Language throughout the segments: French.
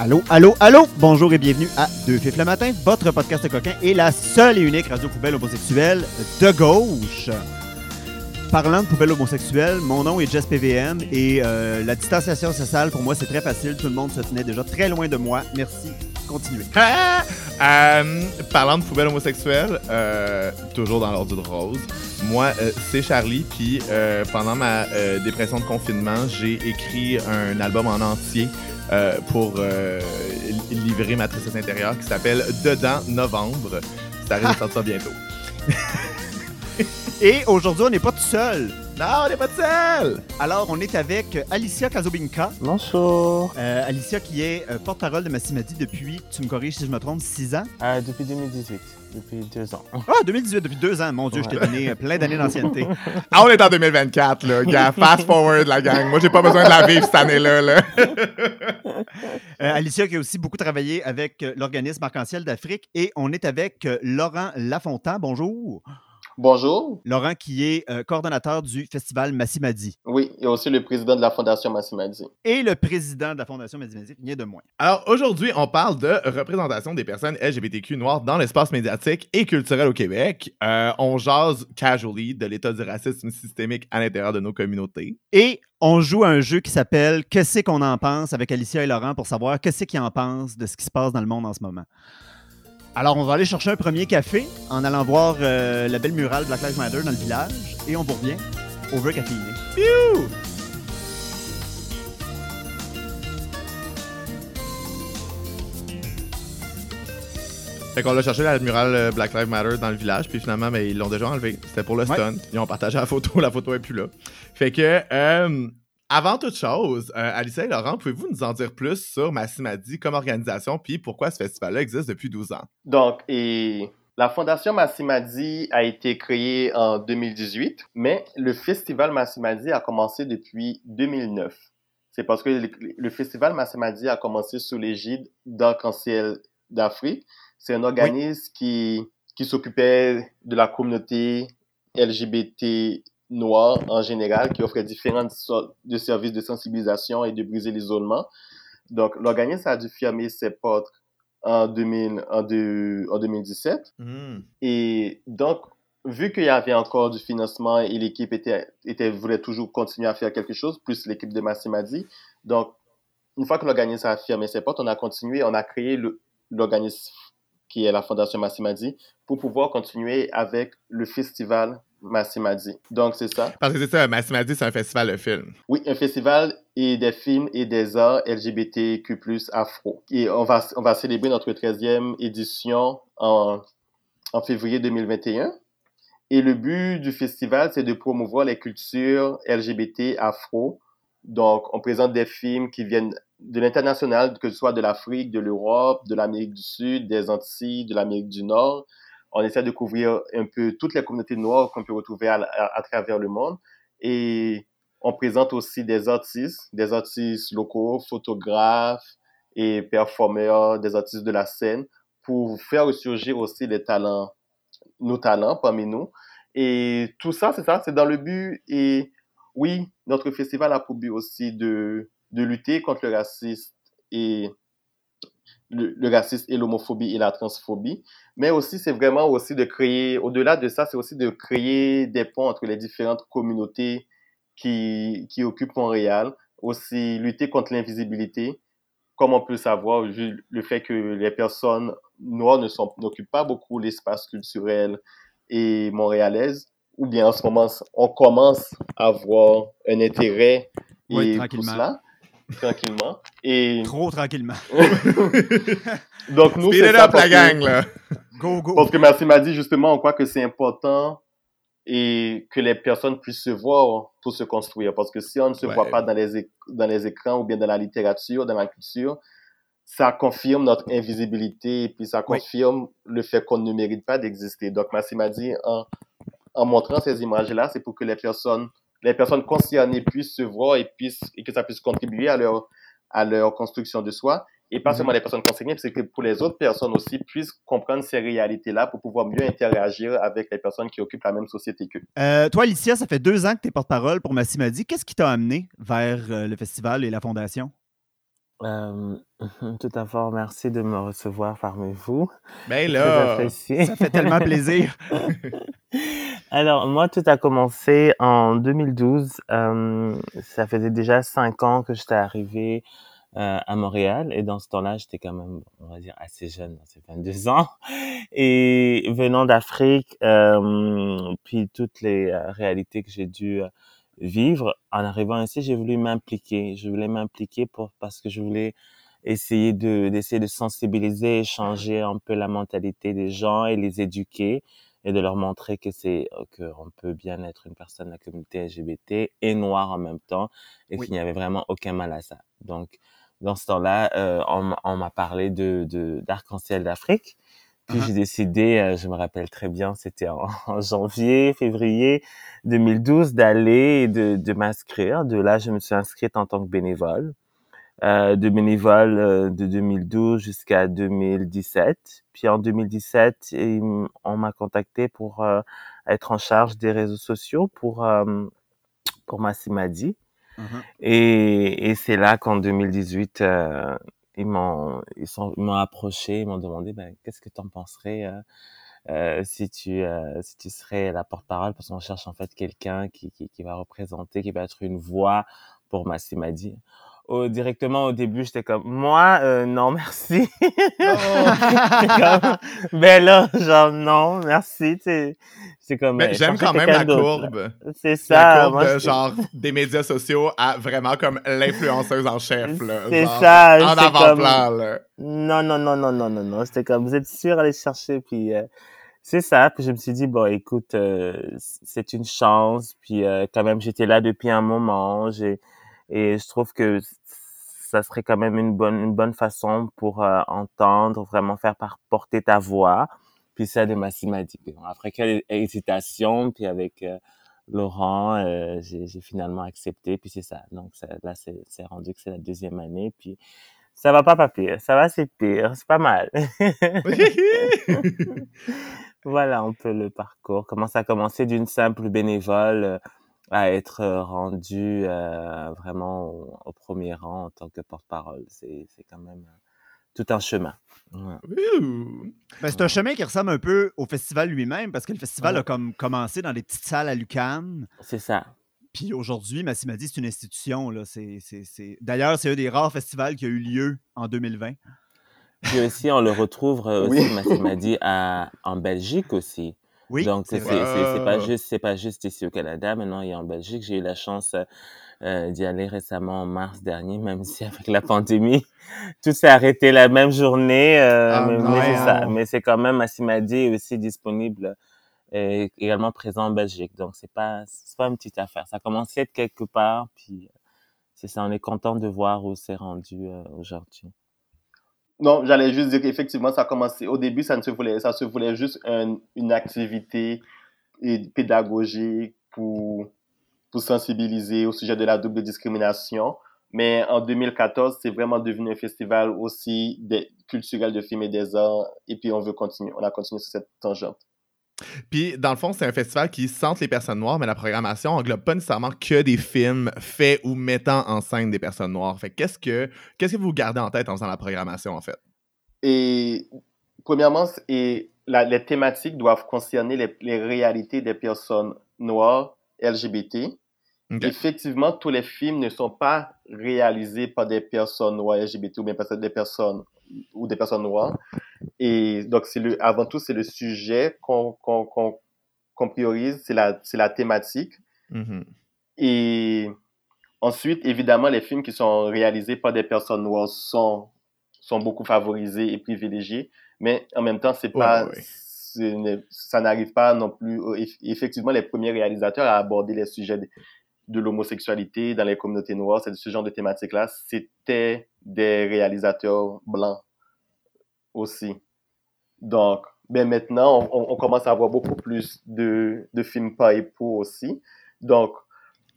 Allô, allô, allô! Bonjour et bienvenue à Deux Fifs le matin, votre podcast coquin et la seule et unique radio poubelle homosexuelle de gauche. Parlant de poubelle homosexuelle, mon nom est Jess PVM et euh, la distanciation sociale, pour moi, c'est très facile. Tout le monde se tenait déjà très loin de moi. Merci. Continuez. Ah! Euh, parlant de poubelle homosexuelle, euh, toujours dans l'ordre de rose, moi, euh, c'est Charlie, puis pendant ma dépression de confinement, j'ai écrit un album en entier pour li- livrer ma tristesse intérieure qui s'appelle Dedans Novembre. Ça arrive de sortir bientôt. Et aujourd'hui, on n'est pas tout seul. Non, on n'est pas de seul! Alors, on est avec Alicia Kazobinka. Bonjour. Euh, Alicia qui est euh, porte-parole de Massimadi depuis, tu me corriges si je me trompe, 6 ans? Euh, depuis 2018, depuis deux ans. Ah, 2018, depuis 2 ans. Mon Dieu, je t'ai donné euh, plein d'années d'ancienneté. Ah, on est en 2024, là. Gars, fast forward, la gang. Moi, j'ai pas besoin de la vivre cette année-là, là. Euh, Alicia qui a aussi beaucoup travaillé avec euh, l'organisme Arc-en-Ciel d'Afrique et on est avec euh, Laurent Lafontaine. Bonjour. Bonjour. Laurent qui est euh, coordonnateur du festival Massimadi Oui, et aussi le président de la Fondation Massimadi. et le président de la Fondation Massimadi, rien de moins. Alors aujourd'hui, on parle de représentation des personnes LGBTQ noires dans l'espace médiatique et culturel au Québec. Euh, on jase casually de l'état du racisme systémique à l'intérieur de nos communautés. Et on joue à un jeu qui s'appelle Qu'est-ce qu'on en pense avec Alicia et Laurent pour savoir qu'est-ce qu'ils en pensent de ce qui se passe dans le monde en ce moment. Alors, on va aller chercher un premier café en allant voir euh, la belle murale Black Lives Matter dans le village et on vous revient over caféiné. Piou! Fait qu'on l'a cherché la murale euh, Black Lives Matter dans le village, puis finalement, ben, ils l'ont déjà enlevé. C'était pour le Ouais. stunt. Ils ont partagé la photo, la photo est plus là. Fait que, euh, avant toute chose, euh, Alicia et Laurent, pouvez-vous nous en dire plus sur Massimadi comme organisation, puis pourquoi ce festival-là existe depuis 12 ans? Donc, et la Fondation Massimadi a été créée en 2018, mais le festival Massimadi a commencé depuis 2009. C'est parce que le, le festival Massimadi a commencé sous l'égide d'Arc-en-Ciel d'Afrique. C'est un organisme qui, qui s'occupait de la communauté LGBT noire en général, qui offrait différentes sortes de services de sensibilisation et de briser l'isolement. Donc, l'organisme a dû fermer ses portes en, 2000, en, deux- en 2017. Hmm. Et donc, vu qu'il y avait encore du financement et l'équipe était, était, voulait toujours continuer à faire quelque chose, plus l'équipe de Massimadi, donc, une fois que l'organisme a fermé ses portes, on a continué, on a créé l'organisme qui est la Fondation Massimadi pour pouvoir continuer avec le festival Massimadi. Donc, c'est ça. Parce que c'est ça, Massimadi, c'est un festival de films. Oui, un festival et des films et des arts LGBTQ+, afro. Et on va, on va célébrer notre 13e édition en en février 2021. Et le but du festival, c'est de promouvoir les cultures LGBT afro. Donc, on présente des films qui viennent de l'international, que ce soit de l'Afrique, de l'Europe, de l'Amérique du Sud, des Antilles, de l'Amérique du Nord. On essaie de couvrir un peu toutes les communautés noires qu'on peut retrouver à, travers le monde. Et on présente aussi des artistes, des artistes locaux, photographes et performeurs, des artistes de la scène, pour faire ressurgir aussi les talents, nos talents parmi nous. Et tout ça, c'est ça, c'est dans le but. Et oui, notre festival a pour but aussi de, de lutter contre le racisme et le, le racisme et l'homophobie et la transphobie. Mais aussi, c'est vraiment aussi de créer, au-delà de ça, c'est aussi de créer des ponts entre les différentes communautés qui, qui occupent Montréal. Aussi, lutter contre l'invisibilité. Comme on peut savoir, le fait que les personnes noires ne n'occupent pas beaucoup l'espace culturel et montréalaise, ou bien en ce moment, on commence à avoir un intérêt oui, et tout cela tranquillement. Et... Trop tranquillement. Donc, nous, Speed c'est up, la parce que- gang, là. Go, go. Parce que Merci m'a dit justement, on croit que c'est important et que les personnes puissent se voir pour se construire. Parce que si on ne se Ouais. voit pas dans les, dans les écrans ou bien dans la littérature, dans la culture, ça confirme notre invisibilité et puis ça Oui. confirme le fait qu'on ne mérite pas d'exister. Donc, Merci m'a dit, en, en montrant ces images-là, c'est pour que les personnes, les personnes concernées puissent se voir et, puissent, et que ça puisse contribuer à leur, à leur construction de soi. Et pas Mhm. seulement les personnes concernées, mais c'est que pour les autres personnes aussi puissent comprendre ces réalités-là pour pouvoir mieux interagir avec les personnes qui occupent la même société qu'eux. Euh, toi, Alicia, ça fait deux ans que tu es porte-parole pour Massimadi. Qu'est-ce qui t'a amené vers euh, le festival et la fondation? Euh, tout d'abord, merci de me recevoir parmi vous. Ben là. Ça fait tellement plaisir. Alors, moi, tout a commencé en 2012. Euh, ça faisait déjà cinq ans que j'étais arrivée euh, à Montréal. Et dans ce temps-là, j'étais quand même, on va dire, assez jeune, dans ces 22 ans. Et venant d'Afrique, euh, puis toutes les euh, réalités que j'ai dû euh, vivre, en arrivant ici, j'ai voulu m'impliquer. Je voulais m'impliquer pour, parce que je voulais essayer de d'essayer de sensibiliser et changer un peu la mentalité des gens et les éduquer et de leur montrer que c'est euh, qu'on peut bien être une personne de la communauté LGBT et noire en même temps et Oui. qu'il n'y avait vraiment aucun mal à ça. Donc dans ce temps-là, euh, on, m'a- on m'a parlé de de d'arc-en-ciel d'Afrique. Puis Uh-huh. j'ai décidé, euh, je me rappelle très bien, c'était en, en janvier, février 2012, d'aller et de, de m'inscrire. De là, je me suis inscrite en tant que bénévole euh, de bénévole euh, de 2012 jusqu'à 2017. Puis en 2017, il m- on m'a contacté pour euh, être en charge des réseaux sociaux pour pour Massimadi. Mhm. Et, et c'est là qu'en 2018, euh, ils m'ont ils m'ont approché, ils m'ont demandé ben qu'est-ce que tu en penserais euh, euh, si tu euh, si tu serais la porte-parole parce qu'on cherche en fait quelqu'un qui, qui qui va représenter, qui va être une voix pour Massimadi. Au, directement au début, j'étais comme moi euh, non merci. J'étais comme, ben là genre non merci, tu sais. C'est comme ben, euh, j'aime quand même la courbe. C'est La ça. courbe moi, de genre des médias sociaux à vraiment comme l'influenceuse en chef. là. C'est ça, En avant-plan, là. Non, non, non, non, non, non, non. C'était comme, vous êtes sûr d'aller chercher, puis euh, c'est ça. Puis je me suis dit, bon, écoute, euh, c'est une chance. Puis euh, quand même, j'étais là depuis un moment. J'ai et je trouve que ça serait quand même une bonne une bonne façon pour euh, entendre, vraiment faire par porter ta voix. Puis ça de Massim m'a dit. Puis bon, après quelques hésitations, puis avec euh, Laurent, euh, j'ai finalement accepté. Puis c'est ça. Donc ça, là, c'est c'est rendu que c'est la deuxième année. Puis ça va pas pas pire. Ça va, c'est pire. C'est pas mal. voilà un peu le parcours. Comment ça a commencé d'une simple bénévole euh, à être rendu euh, vraiment au, au premier rang en tant que porte-parole. C'est quand même euh, tout un chemin. Ouais. Ben, c'est un chemin qui ressemble un peu au festival lui-même parce que le festival Ouais. a comme commencé dans des petites salles à Lucan. C'est ça. Puis aujourd'hui, Massimadi, c'est une institution. D'ailleurs, c'est un des rares festivals qui a eu lieu en 2020. Puis aussi, on le retrouve euh, Oui. aussi, Massim m'a dit, à, en Belgique aussi. Oui, Donc c'est pas juste c'est pas juste ici au Canada. Maintenant, il y a en Belgique. J'ai eu la chance euh, euh, d'y aller récemment en mars dernier, même si avec la pandémie, tout s'est arrêté la même journée. Euh, Ah, mais c'est ça. Mais c'est quand même, Massimadi est aussi disponible et également présent en Belgique. Donc, c'est pas, c'est pas une petite affaire. Ça a être quelque part, puis c'est ça, on est content de voir où c'est rendu euh, aujourd'hui. Non, j'allais juste dire qu'effectivement, ça a commencé. Au début, ça ne se voulait, ça se voulait juste un- une activité pédagogique pour, pour sensibiliser au sujet de la double discrimination. Mais en 2014, c'est vraiment devenu un festival aussi des- culturel de films et des arts. Et puis, on veut continuer. On a continué sur cette tangente. Puis, dans le fond, c'est un festival qui centre les personnes noires, mais la programmation englobe pas nécessairement que des films faits ou mettant en scène des personnes noires. Fait que qu'est-ce que, qu'est-ce que vous gardez en tête en faisant la programmation, en fait? Et premièrement, et la- les thématiques doivent concerner les, les réalités des personnes noires LGBT. Effectivement, tous les films ne sont pas réalisés par des personnes noires LGBT ou bien par des personnes ou des personnes noires. Et donc, c'est le, avant tout, c'est le sujet qu'on qu'on qu'on qu'on priorise, c'est la, c'est la thématique. Mhm. Et ensuite, évidemment, les films qui sont réalisés par des personnes noires sont, sont beaucoup favorisés et privilégiés, mais en même temps, c'est pas, ouais, ouais. ce n'est- ça n'arrive pas non plus. eff- Effectivement, les premiers réalisateurs à aborder les sujets de, de l'homosexualité dans les communautés noires, c'est ce genre de thématique-là, c'était des réalisateurs blancs aussi. Donc, ben maintenant, on, on commence à avoir beaucoup plus de, de films par et pour aussi. Donc,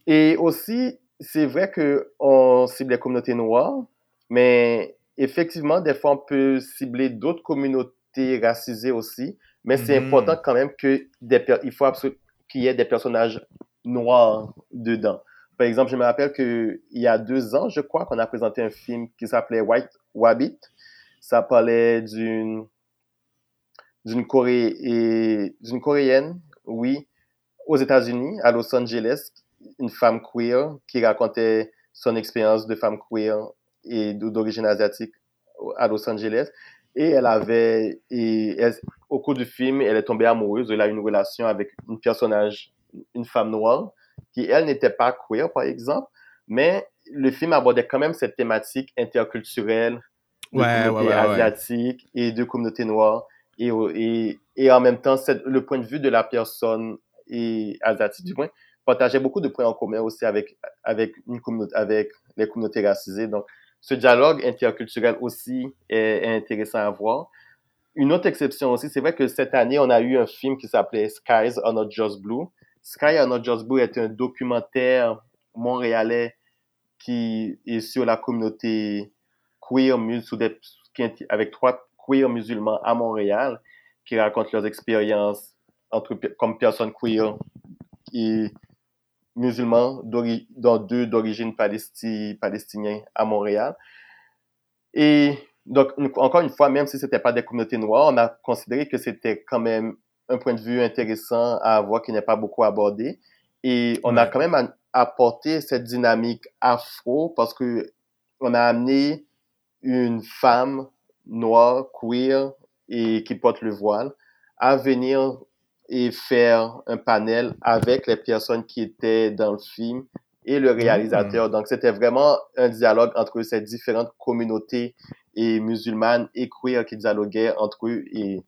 et aussi, c'est vrai que on cible les communautés noires, mais effectivement, des fois, on peut cibler d'autres communautés racisées aussi. Mais c'est Mhm. important quand même que des il faut qu'il y ait des personnages noirs dedans. Par exemple, je me rappelle que il y a deux ans, je crois, qu'on a présenté un film qui s'appelait White Wabbit. Ça parlait d'une d'une Corée et d'une Coréenne, oui, aux États-Unis, à Los Angeles, une femme queer qui racontait son expérience de femme queer et d'origine asiatique à Los Angeles. Et elle avait, et elle- au cours du film, elle est tombée amoureuse. Elle a eu une relation avec une personnage, une femme noire, qui elle n'était pas queer, par exemple, mais le film abordait quand même cette thématique interculturelle de Ouais, ouais, ouais, asiatiques et de communautés noires. Et, en même temps, le point de vue de la personne et asiatique, du moins, partageait beaucoup de points en commun aussi avec, les communautés racisées. Donc, ce dialogue interculturel aussi est, intéressant à voir. Une autre exception aussi, c'est vrai que cette année, on a eu un film qui s'appelait Skies Are Not Just Blue. Sky Are Not Just Blue est un documentaire montréalais qui est sur la communauté queer sous des- qui avec trois queer musulmans à Montréal qui racontent leurs expériences entre, comme personnes queer et musulmans, dont deux d'origine palesti- palestinien à Montréal. Et donc, encore une fois, même si c'était pas des communautés noires, on a considéré que c'était quand même un point de vue intéressant à avoir qui n'est pas beaucoup abordé. Et on a quand même apporté cette dynamique afro parce que on a amené une femme noire, queer et qui porte le voile à venir et faire un panel avec les personnes qui étaient dans le film et le réalisateur. Donc, c'était vraiment un dialogue entre ces différentes communautés et musulmanes et queer qui dialoguaient entre eux et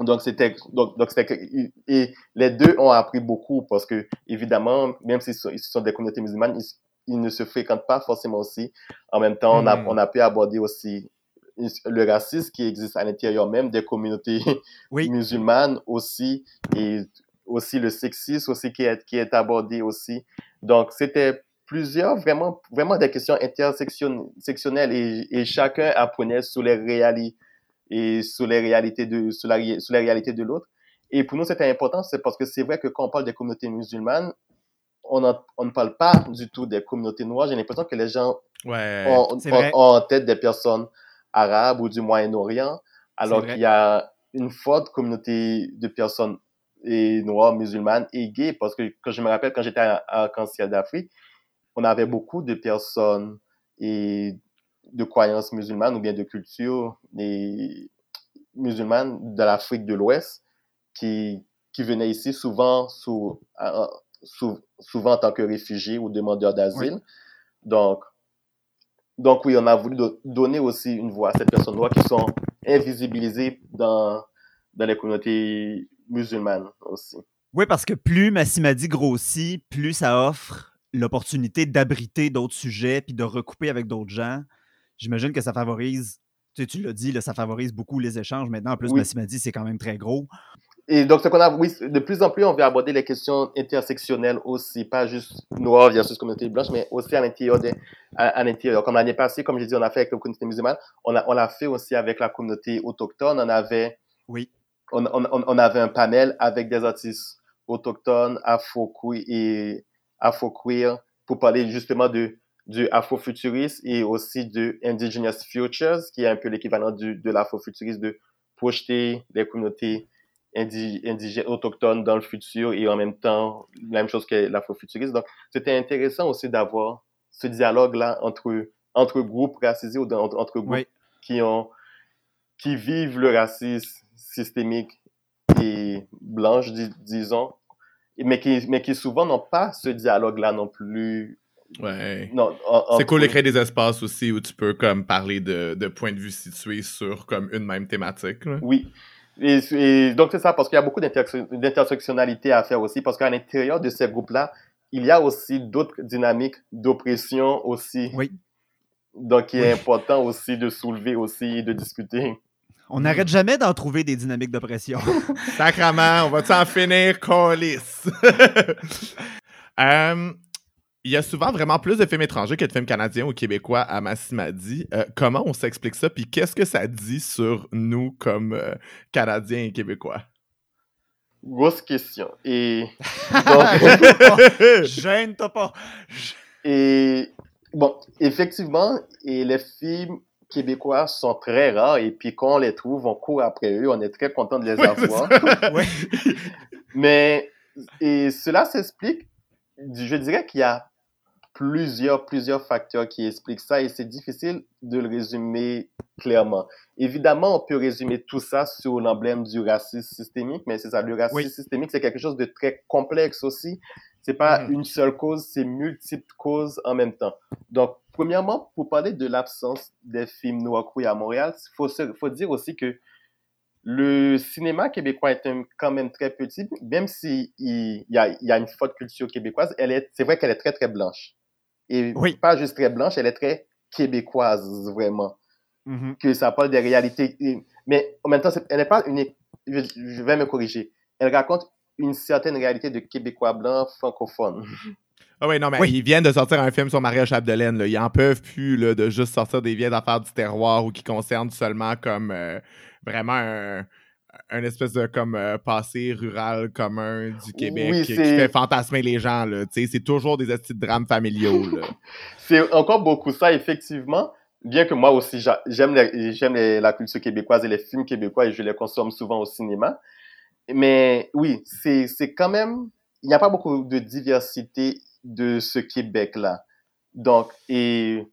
donc c'était donc donc c'était et les deux ont appris beaucoup parce que évidemment même s'ils sont, ils sont des communautés musulmanes ils, ils ne se fréquentent pas forcément aussi en même temps on a Mhm. on a pu aborder aussi le racisme qui existe à l'intérieur même des communautés Oui. musulmanes aussi et aussi le sexisme aussi qui est qui est abordé aussi donc c'était plusieurs vraiment vraiment des questions intersectionnelles et, et chacun apprenait sur les réalités et sur les réalités de sur la sur les réalités de l'autre et pour nous c'était important c'est parce que c'est vrai que quand on parle des communautés musulmanes on, en- on ne parle pas du tout des communautés noires j'ai l'impression que les gens Ouais. ont, c'est ont- vrai. ont en tête des personnes arabes ou du Moyen-Orient, alors qu'il y a une forte communauté de personnes et noires, musulmanes et gays, parce que quand je me rappelle, quand j'étais à, Cancer d'Afrique, on avait beaucoup de personnes et de croyances musulmanes ou bien de culture et musulmanes de l'Afrique de l'Ouest qui, qui venaient ici souvent sous, à- souvent en tant que réfugiés ou demandeurs d'asile. Donc, donc oui, on a voulu donner aussi une voix à ces personnes noires qui sont invisibilisées dans, dans les communautés musulmanes aussi. Oui, parce que plus Massimadi grossit, plus ça offre l'opportunité d'abriter d'autres sujets puis de recouper avec d'autres gens. J'imagine que ça favorise, tu, tu l'as dit, là, ça favorise beaucoup les échanges. Maintenant, en plus, Massimadi, c'est quand même très gros. Et donc, ce qu'on a, oui, de plus en plus, on veut aborder les questions intersectionnelles aussi, pas juste noir versus communauté blanche, mais aussi à l'intérieur des, à, l'intérieur. Comme l'année passée, comme je dis, on a fait avec la communauté musulmane, on a, on l'a fait aussi avec la communauté autochtone. On avait, oui. on, on, on avait un panel avec des artistes autochtones, afro-queer et afro-queer pour parler justement de, du afrofuturisme et aussi de Indigenous Futures, qui est un peu l'équivalent de l'afrofuturisme de projeter les communautés indigènes, autochtones dans le futur et en même temps la même chose que l'afrofuturisme. Donc, c'était intéressant aussi d'avoir ce dialogue-là entre, entre groupes racisés ou entre, groupes qui, ont, qui vivent le racisme systémique et blanche, disons, mais qui, mais qui souvent n'ont pas ce dialogue-là non plus. Ouais. c'est cool de créer des espaces aussi où tu peux comme parler de, de points de vue situés sur comme une même thématique. Oui. Et, donc c'est ça, parce qu'il y a beaucoup d'intersectionnalité à faire aussi, parce qu'à l'intérieur de ces groupes-là, il y a aussi d'autres dynamiques d'oppression aussi. Oui. Donc il est important aussi de soulever aussi et de discuter. On n'arrête jamais d'en trouver des dynamiques d'oppression. Sacrement, on va en finir, colis? euh, il y a souvent vraiment plus de films étrangers que de films canadiens ou québécois à Massimadi. Euh, comment on s'explique ça? Puis qu'est-ce que ça dit sur nous comme euh, Canadiens et Québécois? Grosse question. Et. Gêne-toi pas. Et. Bon, effectivement, et les films québécois sont très rares et puis quand on les trouve, on court après eux. On est très content de les avoir. Mais et cela s'explique. Je dirais qu'il y a plusieurs, plusieurs facteurs qui expliquent ça et c'est difficile de le résumer clairement. Évidemment, on peut résumer tout ça sur l'emblème du racisme systémique, mais c'est ça, le racisme systémique, c'est quelque chose de très complexe aussi. C'est pas mm. une seule cause, c'est multiples causes en même temps. Donc, premièrement, pour parler de l'absence des films noirs à Montréal, il faut, faut dire aussi que le cinéma québécois est quand même très petit, même s'il il y, a, y a une forte culture québécoise, elle est, c'est vrai qu'elle est très, très blanche. Et pas juste très blanche, elle est très québécoise, vraiment. Mm-hmm. Que ça parle des réalités. Mais en même temps, elle n'est pas une. Je, vais me corriger. Elle raconte une certaine réalité de Québécois blancs francophones. Ah oui, non, mais ils viennent de sortir un film sur Maria Chapdelaine. Là. Ils en peuvent plus là, de juste sortir des vieilles affaires du terroir ou qui concernent seulement comme euh, vraiment un, un, espèce de comme euh, passé rural commun du Québec qui fait fantasmer les gens. C'est toujours des de drames familiaux. c'est encore beaucoup ça, effectivement. Bien que moi aussi, j'aime la culture québécoise et les films québécois et je les consomme souvent au cinéma. Mais oui, c'est quand même, il n'y a pas beaucoup de diversité de ce Québec-là. Donc, et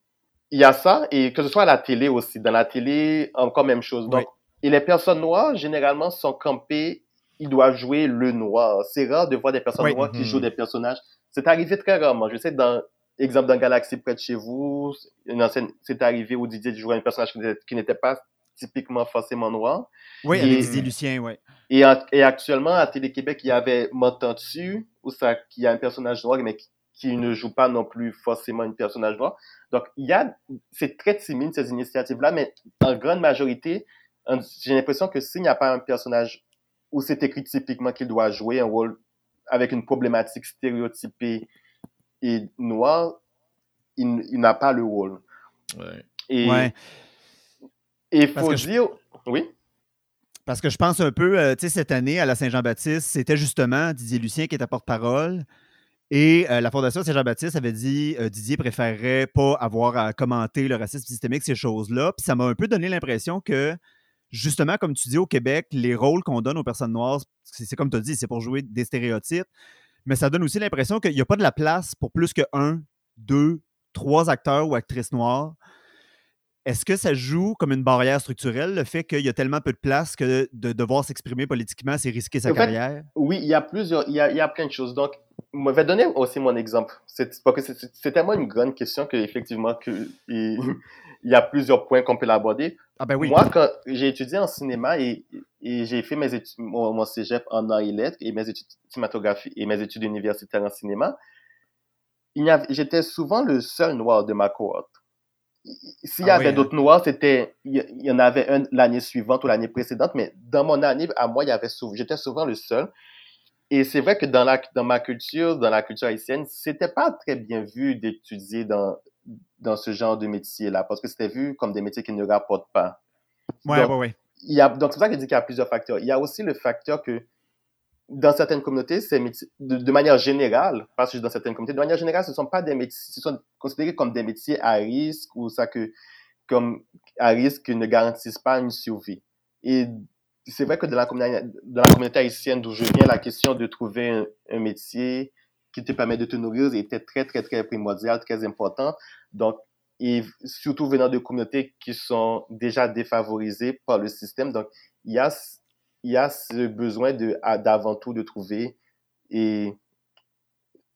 il y a ça, et que ce soit à la télé aussi. Dans la télé, encore même chose. Donc, et les personnes noires, généralement, sont campées, ils doivent jouer le noir. C'est rare de voir des personnes noires qui mhm. jouent des personnages. C'est arrivé très rarement. Je sais, dans, exemple, dans Galaxy près de chez vous, une ancienne, c'est arrivé où Didier jouait un personnage qui n'était pas typiquement forcément noir. Oui, et, avec Didier Lucien, oui. Et, et, actuellement, à Télé-Québec, il y avait Motantu, où ça, qui a un personnage noir, mais qui ne joue pas non plus forcément une personnage noir. Donc, il y a, c'est très timide ces initiatives-là, mais en grande majorité, j'ai l'impression que s'il n'y a pas un personnage où c'est écrit typiquement qu'il doit jouer un rôle avec une problématique stéréotypée et noire, il, n'a pas le rôle. Ouais. Et il faut dire, oui? Parce que je pense un peu, euh, tu sais, cette année à la Saint-Jean-Baptiste, c'était justement Didier Lucien qui était porte-parole. Et euh, la Fondation Saint-Jean-Baptiste avait dit euh, Didier préférerait pas avoir à commenter le racisme systémique, ces choses-là. Puis ça m'a un peu donné l'impression que, justement, comme tu dis au Québec, les rôles qu'on donne aux personnes noires, c'est comme tu as dit, c'est pour jouer des stéréotypes. Mais ça donne aussi l'impression qu'il n'y a pas de la place pour plus que un, deux, trois acteurs ou actrices noires. Est-ce que ça joue comme une barrière structurelle, le fait qu'il y a tellement peu de place que de devoir s'exprimer politiquement, c'est risquer sa carrière? oui, il y a plusieurs, il y a, il y a plein de choses. Donc, je vais donner aussi mon exemple. C'est parce que c'est- c'est c'est tellement une grande question qu'effectivement, que, il, il y a plusieurs points qu'on peut l'aborder. Ah ben oui. Moi, quand j'ai étudié en cinéma et, et j'ai fait mes études, mon, mon cégep en arts et lettres et mes études cinématographiques et mes études universitaires en cinéma, j'étais souvent le seul noir de ma cohorte. S'il y Ah avait oui, hein? d'autres noirs, c'était, il y- en avait un l'année suivante ou l'année précédente, mais dans mon année, à moi, il y avait souvent, j'étais souvent le seul. Et c'est vrai que dans la, dans ma culture, dans la culture haïtienne, c'était pas très bien vu d'étudier dans, dans ce genre de métier-là, parce que c'était vu comme des métiers qui ne rapportent pas. Donc, ouais, ouais. il y a, donc, c'est pour ça que je dis qu'il y a plusieurs facteurs. Il y a aussi le facteur que dans certaines communautés, ces métiers, de, de manière générale, pas juste dans certaines communautés, de manière générale, ce ne sont pas des métiers, ce sont considérés comme des métiers à risque ou ça que, comme à risque qui ne garantissent pas une survie. Et c'est vrai que dans la, communauté, dans la communauté haïtienne d'où je viens, la question de trouver un, un métier qui te permet de te nourrir était très, très, très primordiale, très important. Donc, et surtout venant de communautés qui sont déjà défavorisées par le système. Donc, il y a, y a ce besoin d'avant tout de trouver et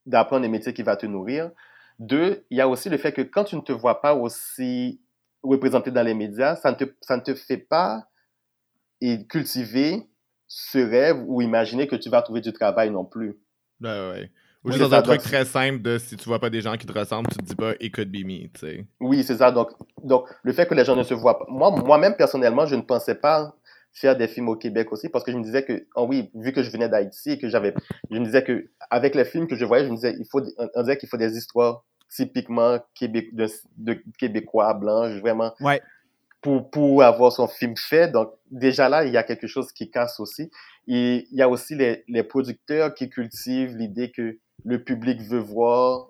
d'apprendre un métier qui va te nourrir. Deux, il y a aussi le fait que quand tu ne te vois pas aussi représenté dans les médias, ça ne te, ça ne te fait pas cultiver ce rêve ou imaginer que tu vas trouver du travail non plus. Ouais, ouais. Ou juste c'est dans un ça, truc donc- très simple de si tu vois pas des gens qui te ressemblent, tu te dis pas it could be me, tu sais. Oui, c'est ça. Donc, donc, le fait que les gens ne se voient pas. Moi, moi-même, personnellement, je ne pensais pas faire des films au Québec aussi parce que je me disais que, oh oui, vu que je venais d'Haïti et que j'avais, je me disais que, avec les films que je voyais, je me disais, il faut, on, disait qu'il faut des histoires typiquement de, de Québécois blancs, vraiment, Ouais. pour, pour avoir son film fait. Donc, déjà là, il y a quelque chose qui casse aussi. Et il y a aussi les, les producteurs qui cultivent l'idée que le public veut voir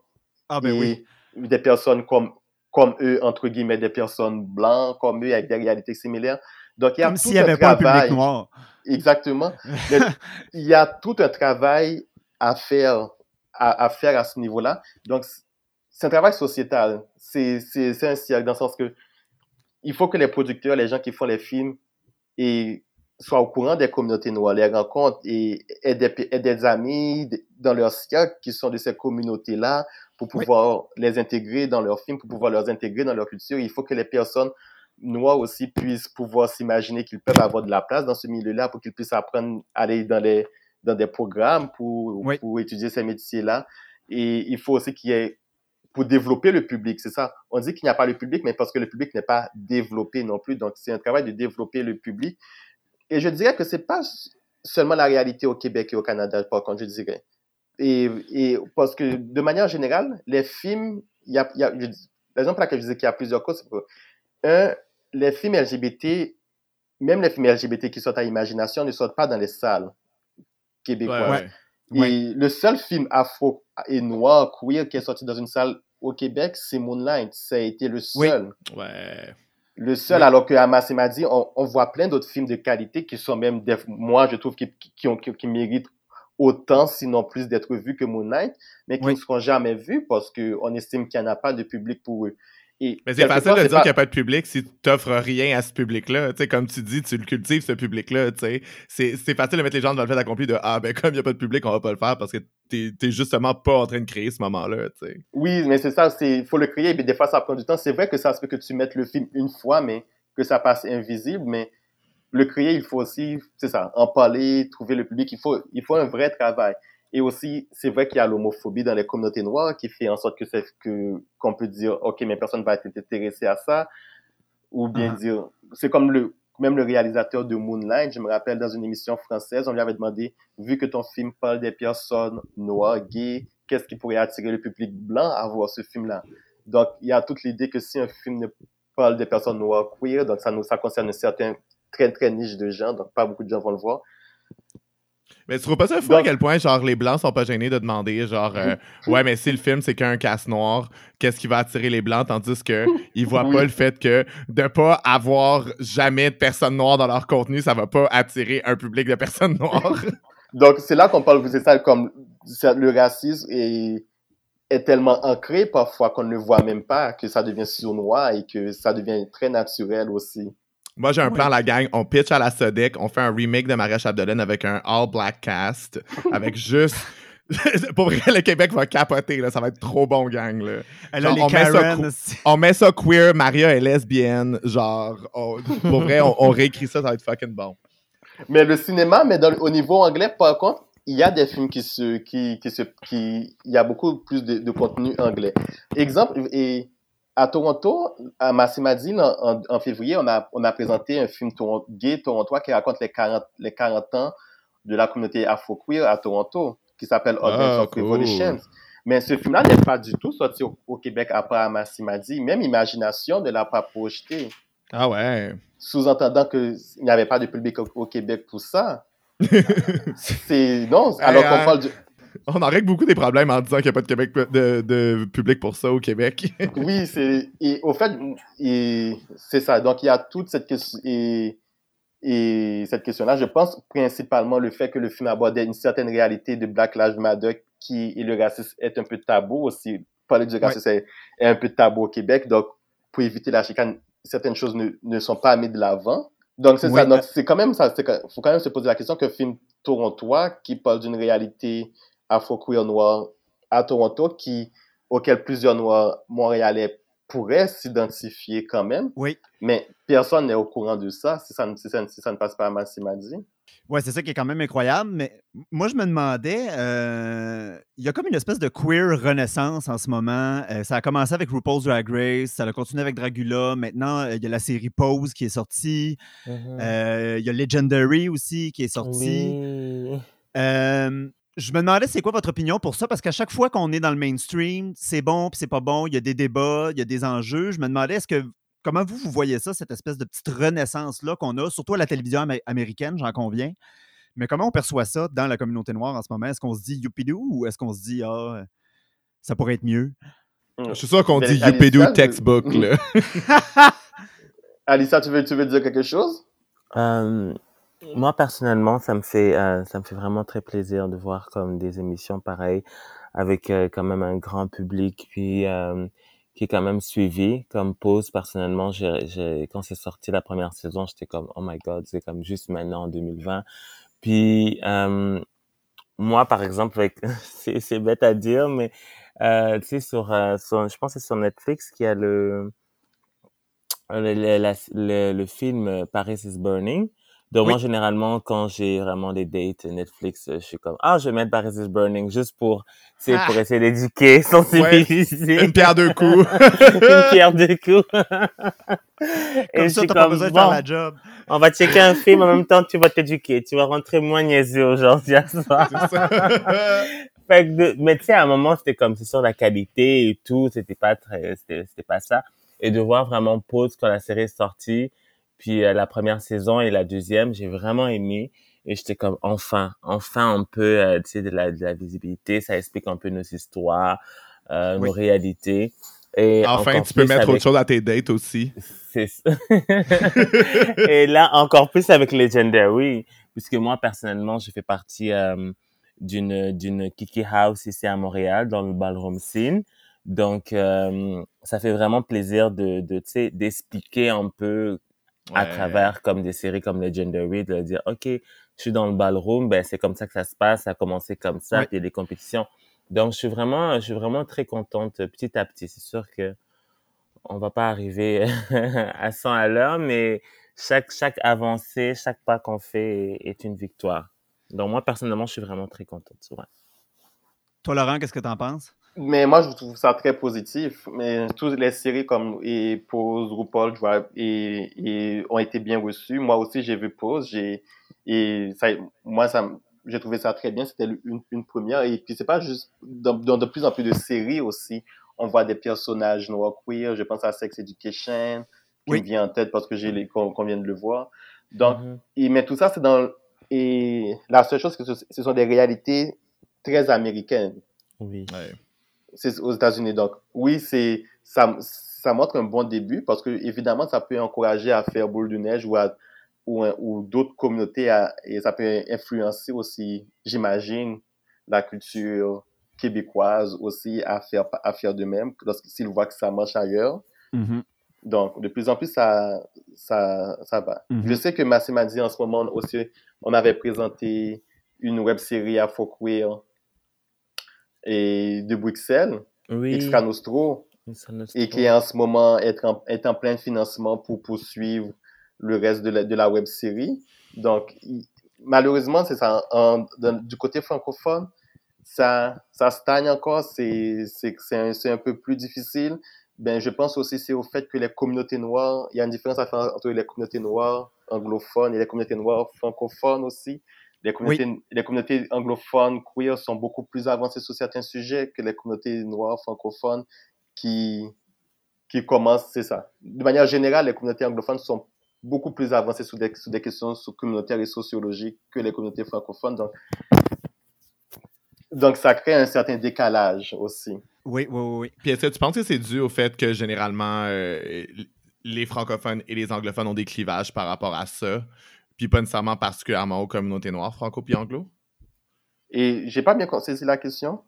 Ah ben et oui. des personnes comme, comme eux, entre guillemets, des personnes blanches, comme eux, avec des réalités similaires. Donc, il y a Comme tout s'il n'y un avait pas un travail. public noir. Exactement. Il y a tout un travail à faire à, à faire à ce niveau-là. Donc, c'est un travail sociétal. C'est un cercle dans le sens que il faut que les producteurs, les gens qui font les films, et soient au courant des communautés noires, les rencontrent et aient des, aient des amis dans leur cercle qui sont de ces communautés-là pour Oui. pouvoir les intégrer dans leurs films, pour pouvoir les intégrer dans leur culture. Il faut que les personnes noires aussi puissent pouvoir s'imaginer qu'ils peuvent avoir de la place dans ce milieu-là pour qu'ils puissent apprendre à aller dans, les, dans des programmes pour, Oui. pour étudier ces métiers-là. Et il faut aussi qu'il y ait, pour développer le public, c'est ça. On dit qu'il n'y a pas le public, mais parce que le public n'est pas développé non plus. Donc, c'est un travail de développer le public. Et je dirais que c'est pas seulement la réalité au Québec et au Canada, par contre, je dirais. Et, et parce que, de manière générale, les films, il y a, il y a, je dis- la raison pour laquelle je disais qu'il y a plusieurs causes, c'est que, un, les films LGBT, même les films LGBT qui sortent à imagination, ne sortent pas dans les salles québécoises. Ouais, ouais. Et Ouais. le seul film afro et noir, queer, qui est sorti dans une salle au Québec, c'est Moonlight. Ça a été le Oui. seul. Ouais. Le seul, Oui. alors qu'à Massémadi, on, on voit plein d'autres films de qualité qui sont même, des, moi, je trouve, qui, qui, ont, qui, qui méritent autant, sinon plus, d'être vus que Moonlight, mais qui Oui. ne seront jamais vus parce qu'on estime qu'il n'y en a pas de public pour eux. Et Mais c'est facile de dire pas- qu'il n'y a pas de public si tu t'offres rien à ce public-là. Tu comme tu dis, tu le cultives, ce public-là. tu. C'est facile de mettre les gens dans le fait accompli de Ah, ben comme il n'y a pas de public, on va pas le faire parce que t'es es justement pas en train de créer ce moment-là. tu. Oui, mais c'est ça, il faut le créer, mais des fois ça prend du temps. C'est vrai que ça se peut que tu mettes le film une fois, mais que ça passe invisible, mais le créer, il faut aussi, c'est ça, en parler, trouver le public, il faut, il faut un vrai travail. Et aussi, c'est vrai qu'il y a l'homophobie dans les communautés noires qui fait en sorte que c'est que qu'on peut dire, ok, mais personne va être intéressé à ça, ou bien Ah. dire, c'est comme le même le réalisateur de Moonlight, je me rappelle dans une émission française, on lui avait demandé, vu que ton film parle des personnes noires, gays, qu'est-ce qui pourrait attirer le public blanc à voir ce film-là? Donc, il y a toute l'idée que si un film ne parle des personnes noires queer, donc ça, nous, ça concerne un certain très très niche de gens, donc pas beaucoup de gens vont le voir. Mais tu trouves pas ça fou Donc- à quel point, genre, les Blancs sont pas gênés de demander, genre, euh, ouais, mais si le film, c'est qu'un casse noir, qu'est-ce qui va attirer les Blancs, tandis que ils voient pas le fait que de pas avoir jamais de personnes noires dans leur contenu, ça va pas attirer un public de personnes noires. Donc, c'est là qu'on parle, c'est ça, comme le racisme est, est tellement ancré parfois qu'on ne le voit même pas, que ça devient sournois et que ça devient très naturel aussi. Moi, j'ai un plan, la gang. On pitch à la Sodec, on fait un remake de Maria Chapdelaine avec un all-black cast, avec juste Pour vrai, le Québec va capoter, là. Ça va être trop bon, gang, là. Elle a Genre, les on, met ça on met ça queer, Maria est lesbienne. Genre, on- pour vrai, on, on réécrit ça, ça va être fucking bon. Mais le cinéma, mais dans au niveau anglais, par contre, il y a des films qui se, qui, qui se, qui, il y a beaucoup plus de, de contenu anglais. Exemple, et à Toronto, à Massimadi, en, en, février, on a, on a présenté un film toron- gay torontois qui raconte les 40, les 40 ans de la communauté afro-queer à Toronto, qui s'appelle Ah, Audience of cool. Revolutions. Mais ce film-là n'est pas du tout sorti au, au Québec à part à Massimadi. Même Imagination ne l'a pas projeté Ah ouais. sous-entendant qu'il n'y avait pas de public au, au Québec pour ça. c'est non, alors Hey, qu'on hein. parle du... On en règle beaucoup des problèmes en disant qu'il n'y a pas de, Québec, de, de public pour ça au Québec. Oui, c'est et au fait c'est ça. Donc il y a toute cette question et et cette question-là, je pense principalement le fait que le film abordait une certaine réalité de Black Lives Matter qui et le racisme est un peu tabou aussi. Parler du racisme est, est un peu tabou au Québec, donc pour éviter la chicane, certaines choses ne, ne sont pas mises de l'avant. Donc c'est ça. Donc c'est quand même ça. Il faut quand même se poser la question qu'un film torontois qui parle d'une réalité afro-queer noire à Toronto qui auquel plusieurs noirs montréalais pourraient s'identifier quand même. Oui. Mais personne n'est au courant de ça si ça, ne- si ça, ne- si ça ne passe pas à Massimadi. Ouais, c'est ça qui est quand même incroyable. Mais moi, je me demandais, euh, il y a comme une espèce de queer renaissance en ce moment. Euh, ça a commencé avec RuPaul's Drag Race, ça a continué avec Dragula. Maintenant, euh, il y a la série Pose qui est sortie. Mhm. Euh, il y a Legendary aussi qui est sorti. Oui. Je me demandais c'est quoi votre opinion pour ça, parce qu'à chaque fois qu'on est dans le mainstream, c'est bon puis c'est pas bon, il y a des débats, il y a des enjeux. Je me demandais est-ce que comment vous, vous voyez ça, cette espèce de petite renaissance-là qu'on a, surtout à la télévision amé- américaine, j'en conviens. Mais comment on perçoit ça dans la communauté noire en ce moment? Est-ce qu'on se dit youpidou ou est-ce qu'on se dit ah ça pourrait être mieux? Je suis sûr qu'on dit Youpidou textbook, là. Alissa, tu veux, tu veux dire quelque chose? Euh, moi personnellement, ça me fait euh, ça me fait vraiment très plaisir de voir comme des émissions pareilles avec euh, quand même un grand public puis euh, qui est quand même suivi comme pause personnellement j'ai quand c'est sorti la première saison j'étais comme oh my god c'est comme juste maintenant en 2020 puis euh, moi par exemple avec c'est bête à dire mais euh, tu sais sur, euh, sur je pense que c'est sur Netflix qu'il y a le le, le, le, film Paris is Burning. Donc Oui. moi, généralement, quand j'ai vraiment des dates Netflix, euh, je suis comme, ah, je vais mettre Paris is Burning juste pour, Ah. pour essayer d'éduquer, sensibiliser. Une pierre deux coups. Une pierre deux coups. Et Comme je ça, t'as pas besoin de faire la job. on va checker un film en même temps, tu vas t'éduquer. Tu vas rentrer moins niaiseux aujourd'hui à soir. Ça. Fait que de- mais tu sais, à un moment, c'était comme, c'est sur la qualité et tout, c'était pas très, c'était pas ça. Et de voir vraiment pause quand la série est sortie, puis euh, la première saison et la deuxième, j'ai vraiment aimé. Et j'étais comme, enfin, enfin, on peut, euh, tu sais, de la, de la visibilité, ça explique un peu nos histoires, euh, Oui. nos réalités. Et Enfin, tu peux mettre avec- autre chose à tes dates aussi. c'est ça. Et là, encore plus avec Legendary, puisque moi, personnellement, je fais partie euh, d'une d'une Kiki House ici à Montréal, dans le ballroom scene. Donc, euh, ça fait vraiment plaisir de, de tu sais, d'expliquer un peu à travers comme des séries comme Legendary, de dire, OK, je suis dans le ballroom, ben c'est comme ça que ça se passe, ça a commencé comme ça, Ouais. puis il y a des compétitions. Donc, je suis vraiment, je suis vraiment très contente petit à petit. C'est sûr que on va pas arriver à 100 à l'heure, mais chaque, chaque avancée, chaque pas qu'on fait est, une victoire. Donc, moi, personnellement, je suis vraiment très contente. ouais. Toi, Laurent, qu'est-ce que t'en penses? Mais moi, je trouve ça très positif. Mais toutes les séries comme et Pose, RuPaul Drive et, et ont été bien reçues. Moi aussi, j'ai vu Pose. J'ai et ça, moi, ça, j'ai trouvé ça très bien. C'était une, une première. Et puis c'est pas juste dans, dans de plus en plus de séries aussi. On voit des personnages noirs queer. Je pense à Sex Education qui Oui. me vient en tête parce que j'ai les qu'on qu'on vient de le voir. Donc, Mhm. et, mais tout ça, c'est dans et la seule chose, c'est que ce, ce sont des réalités très américaines Oui. Ouais. C'est aux États-Unis. Donc, oui, c'est ça, ça montre un bon début parce que évidemment, ça peut encourager à faire boule de neige ou à ou, ou d'autres communautés à- et ça peut influencer aussi, j'imagine, la culture québécoise aussi à faire à faire de même lorsqu'ils voient que ça marche ailleurs. Mhm. Donc, de plus en plus, ça, ça, ça va. Mhm. Je sais que Massim a dit en ce moment aussi, on avait présenté une web série Afro Queer et de Bruxelles, Oui. Extra Nostro, et qui en ce moment est en, est en plein financement pour poursuivre le reste de la, de la web série. Donc, malheureusement, c'est ça. en- du côté francophone, ça, ça stagne encore. C'est un, un peu plus difficile. Ben, je pense aussi c'est au fait que les communautés noires, il y a une différence à faire entre les communautés noires anglophones et les communautés noires francophones aussi. Les communautés, les communautés anglophones queer sont beaucoup plus avancées sur certains sujets que les communautés noires francophones qui, qui commencent, c'est ça. De manière générale, les communautés anglophones sont beaucoup plus avancées sur des, sur des questions sur- communautaires et sociologiques que les communautés francophones. Donc, donc ça crée un certain décalage aussi. Oui, oui, oui. oui. Puis est-ce que tu penses que c'est dû au fait que généralement euh, les francophones et les anglophones ont des clivages par rapport à ça, puis pas nécessairement particulièrement aux communautés noires, franco puis anglo? Et j'ai pas bien saisi la question.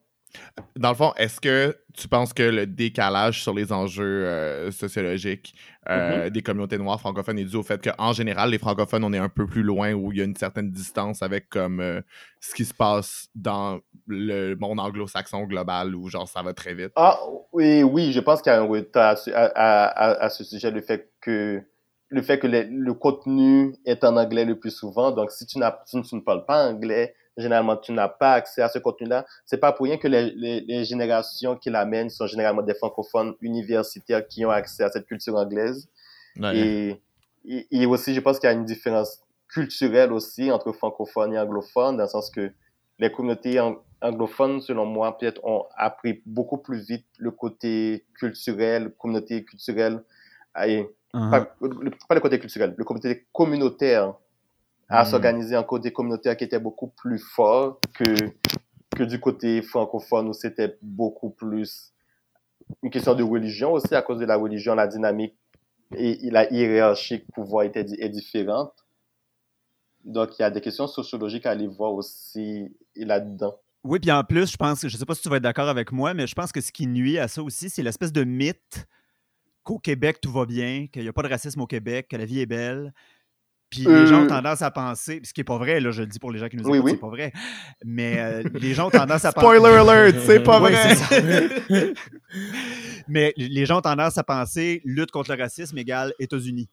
Dans le fond, est-ce que tu penses que le décalage sur les enjeux euh, sociologiques euh, des communautés noires francophones est dû au fait qu'en général, les francophones, on est un peu plus loin où il y a une certaine distance avec comme euh, ce qui se passe dans le monde anglo-saxon global où genre ça va très vite? Ah oui, oui, je pense qu'il y a un retard à, à- à ce sujet, le fait que le fait que les- le contenu est en anglais le plus souvent. Donc, si tu, n'as, tu, tu ne parles pas anglais, généralement, tu n'as pas accès à ce contenu-là. C'est pas pour rien que les, les, les générations qui l'amènent sont généralement des francophones universitaires qui ont accès à cette culture anglaise. Ouais. Et, et, et aussi, je pense qu'il y a une différence culturelle aussi entre francophones et anglophones, dans le sens que les communautés ang- anglophones, selon moi, peut-être ont appris beaucoup plus vite le côté culturel, communauté culturelle, et Uh-huh. pas, le- pas le côté culturel, le côté communautaire, à Mm. s'organiser en côté communautaire qui était beaucoup plus fort que, que du côté francophone où c'était beaucoup plus une question de religion aussi, à cause de la religion, la dynamique et la hiérarchie pouvoir était, est différente. Donc, il y a des questions sociologiques à aller voir aussi là-dedans. Oui, puis en plus, je pense, je sais pas si tu vas être d'accord avec moi, mais je pense que ce qui nuit à ça aussi, c'est l'espèce de mythe qu'au Québec, tout va bien, qu'il n'y a pas de racisme au Québec, que la vie est belle. Puis Euh. les gens ont tendance à penser, ce qui n'est pas vrai, là, je le dis pour les gens qui nous Oui, écoutent, oui. c'est pas vrai, mais euh, les gens ont tendance à penser... Spoiler alert, c'est pas Oui, vrai! mais les gens ont tendance à penser lutte contre le racisme égale États-Unis.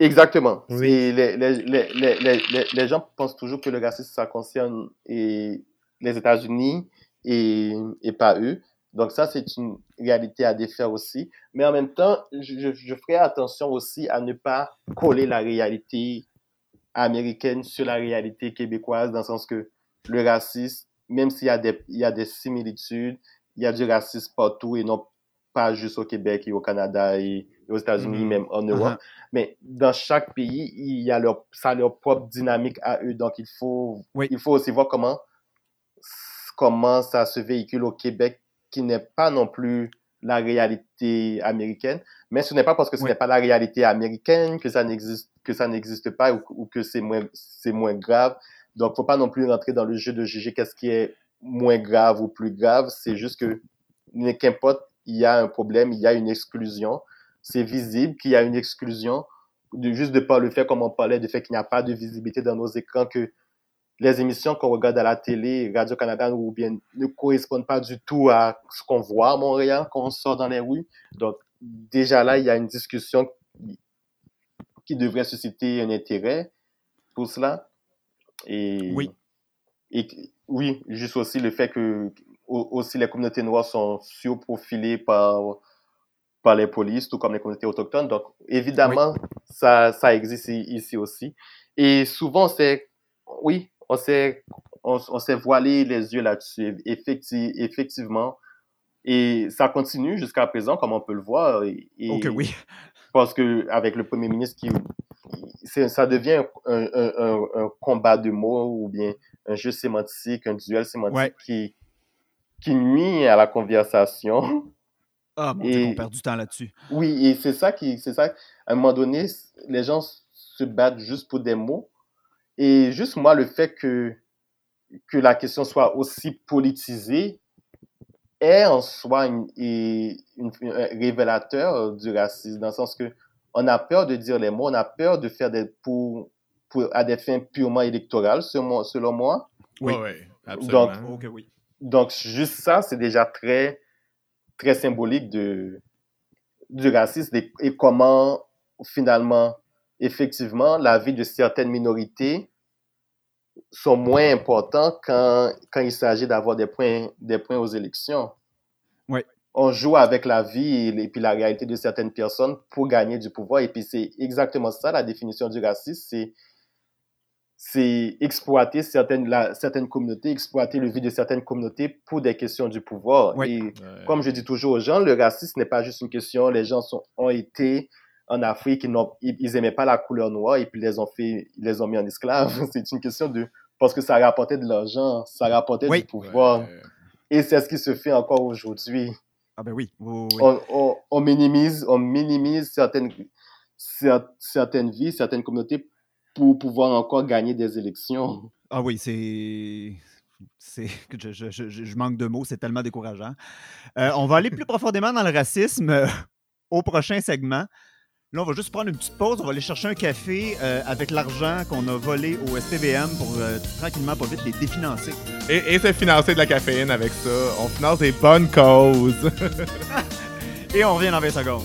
Exactement. Oui. Et les, les, les, les, les, les- les gens pensent toujours que le racisme, ça concerne et les États-Unis et, et pas eux. Donc ça, c'est une réalité à défaire aussi. Mais en même temps, je, ferai attention aussi à ne pas coller la réalité américaine sur la réalité québécoise, dans le sens que le racisme, même s'il y, a des- il y a des similitudes, il y a du racisme partout et non pas juste au Québec et au Canada et, aux États-Unis, Mhm. même en Europe. Mais dans chaque pays, il y a leur, ça a leur propre dynamique à eux. Donc, il faut, Oui. il faut aussi voir comment, comment ça se véhicule au Québec, qui n'est pas non plus la réalité américaine. Mais ce n'est pas parce que ce Oui. n'est pas la réalité américaine que ça n'existe, que ça n'existe pas ou, ou que c'est moins, c'est moins grave. Donc, faut pas non plus rentrer dans le jeu de juger qu'est-ce qui est moins grave ou plus grave. C'est juste que, qu'importe, il y a un problème, il y a une exclusion. C'est visible qu'il y a une exclusion, de, juste de par le fait, comme on parlait, du fait qu'il n'y a pas de visibilité dans nos écrans, que les émissions qu'on regarde à la télé, Radio-Canada ou bien ne correspondent pas du tout à ce qu'on voit à Montréal quand on sort dans les rues. Donc, déjà là, il y a une discussion qui devrait susciter un intérêt pour cela. Et, Oui. Et oui, juste aussi le fait que au- aussi les communautés noires sont surprofilées par, par les polices, tout comme les communautés autochtones. Donc, évidemment, ça, ça existe ici aussi. Et souvent, c'est, oui, on s'est, on, on s'est voilé les yeux là-dessus, effecti- effectivement. Et ça continue jusqu'à présent, comme on peut le voir. Et, Ok, oui. parce que avec le premier ministre qui c'est- ça devient un, un, un, un combat de mots ou bien un jeu sémantique, un duel sémantique Ouais. qui, qui nuit à la conversation. Ah, mon Dieu, Et- on perd du temps là-dessus. Oui, et c'est ça qui, c'est ça, à un moment donné, les gens se battent juste pour des mots. Et juste moi, le fait que, que la question soit aussi politisée est en soi une, un révélateur du racisme, dans le sens que on a peur de dire les mots, on a peur de faire des pour, pour à des fins purement électorales, selon moi. Selon moi. Oui. Ouais, absolument. Donc, oui. Donc, juste ça, c'est déjà très, très symbolique de, du racisme et, et comment, finalement, effectivement, la vie de certaines minorités sont moins importants quand, quand il s'agit d'avoir des points, des points aux élections. Oui. On joue avec la vie et, et puis la réalité de certaines personnes pour gagner du pouvoir. Et puis c'est exactement ça, la définition du racisme, c'est c'est exploiter certaines, la, certaines communautés, exploiter le vie de certaines communautés pour des questions du pouvoir. Oui. Et Ouais. comme je dis toujours aux gens, le racisme n'est pas juste une question, les gens sont, ont été en Afrique, ils, ils, aimaient pas la couleur noire et puis ils les ont fait, ils les ont mis en esclaves. C'est une question de, parce que ça rapportait de l'argent, ça rapportait Oui. du pouvoir. Ouais. Et c'est ce qui se fait encore aujourd'hui. Ah ben oui. oui, oui, oui. On, on, on minimise, on minimise certaines, cer- certaines vies, certaines communautés pour pouvoir encore gagner des élections. Ah oui, c'est. C'est, je, je- je- je manque de mots, c'est tellement décourageant. Euh, on va aller plus profondément dans le racisme euh, au prochain segment. Là, on va juste prendre une petite pause. On va aller chercher un café euh, avec l'argent qu'on a volé au SPVM pour euh, tranquillement, pas vite, les définancer. Et, et c'est financer de la caféine avec ça. On finance des bonnes causes. Et on revient dans 20 secondes.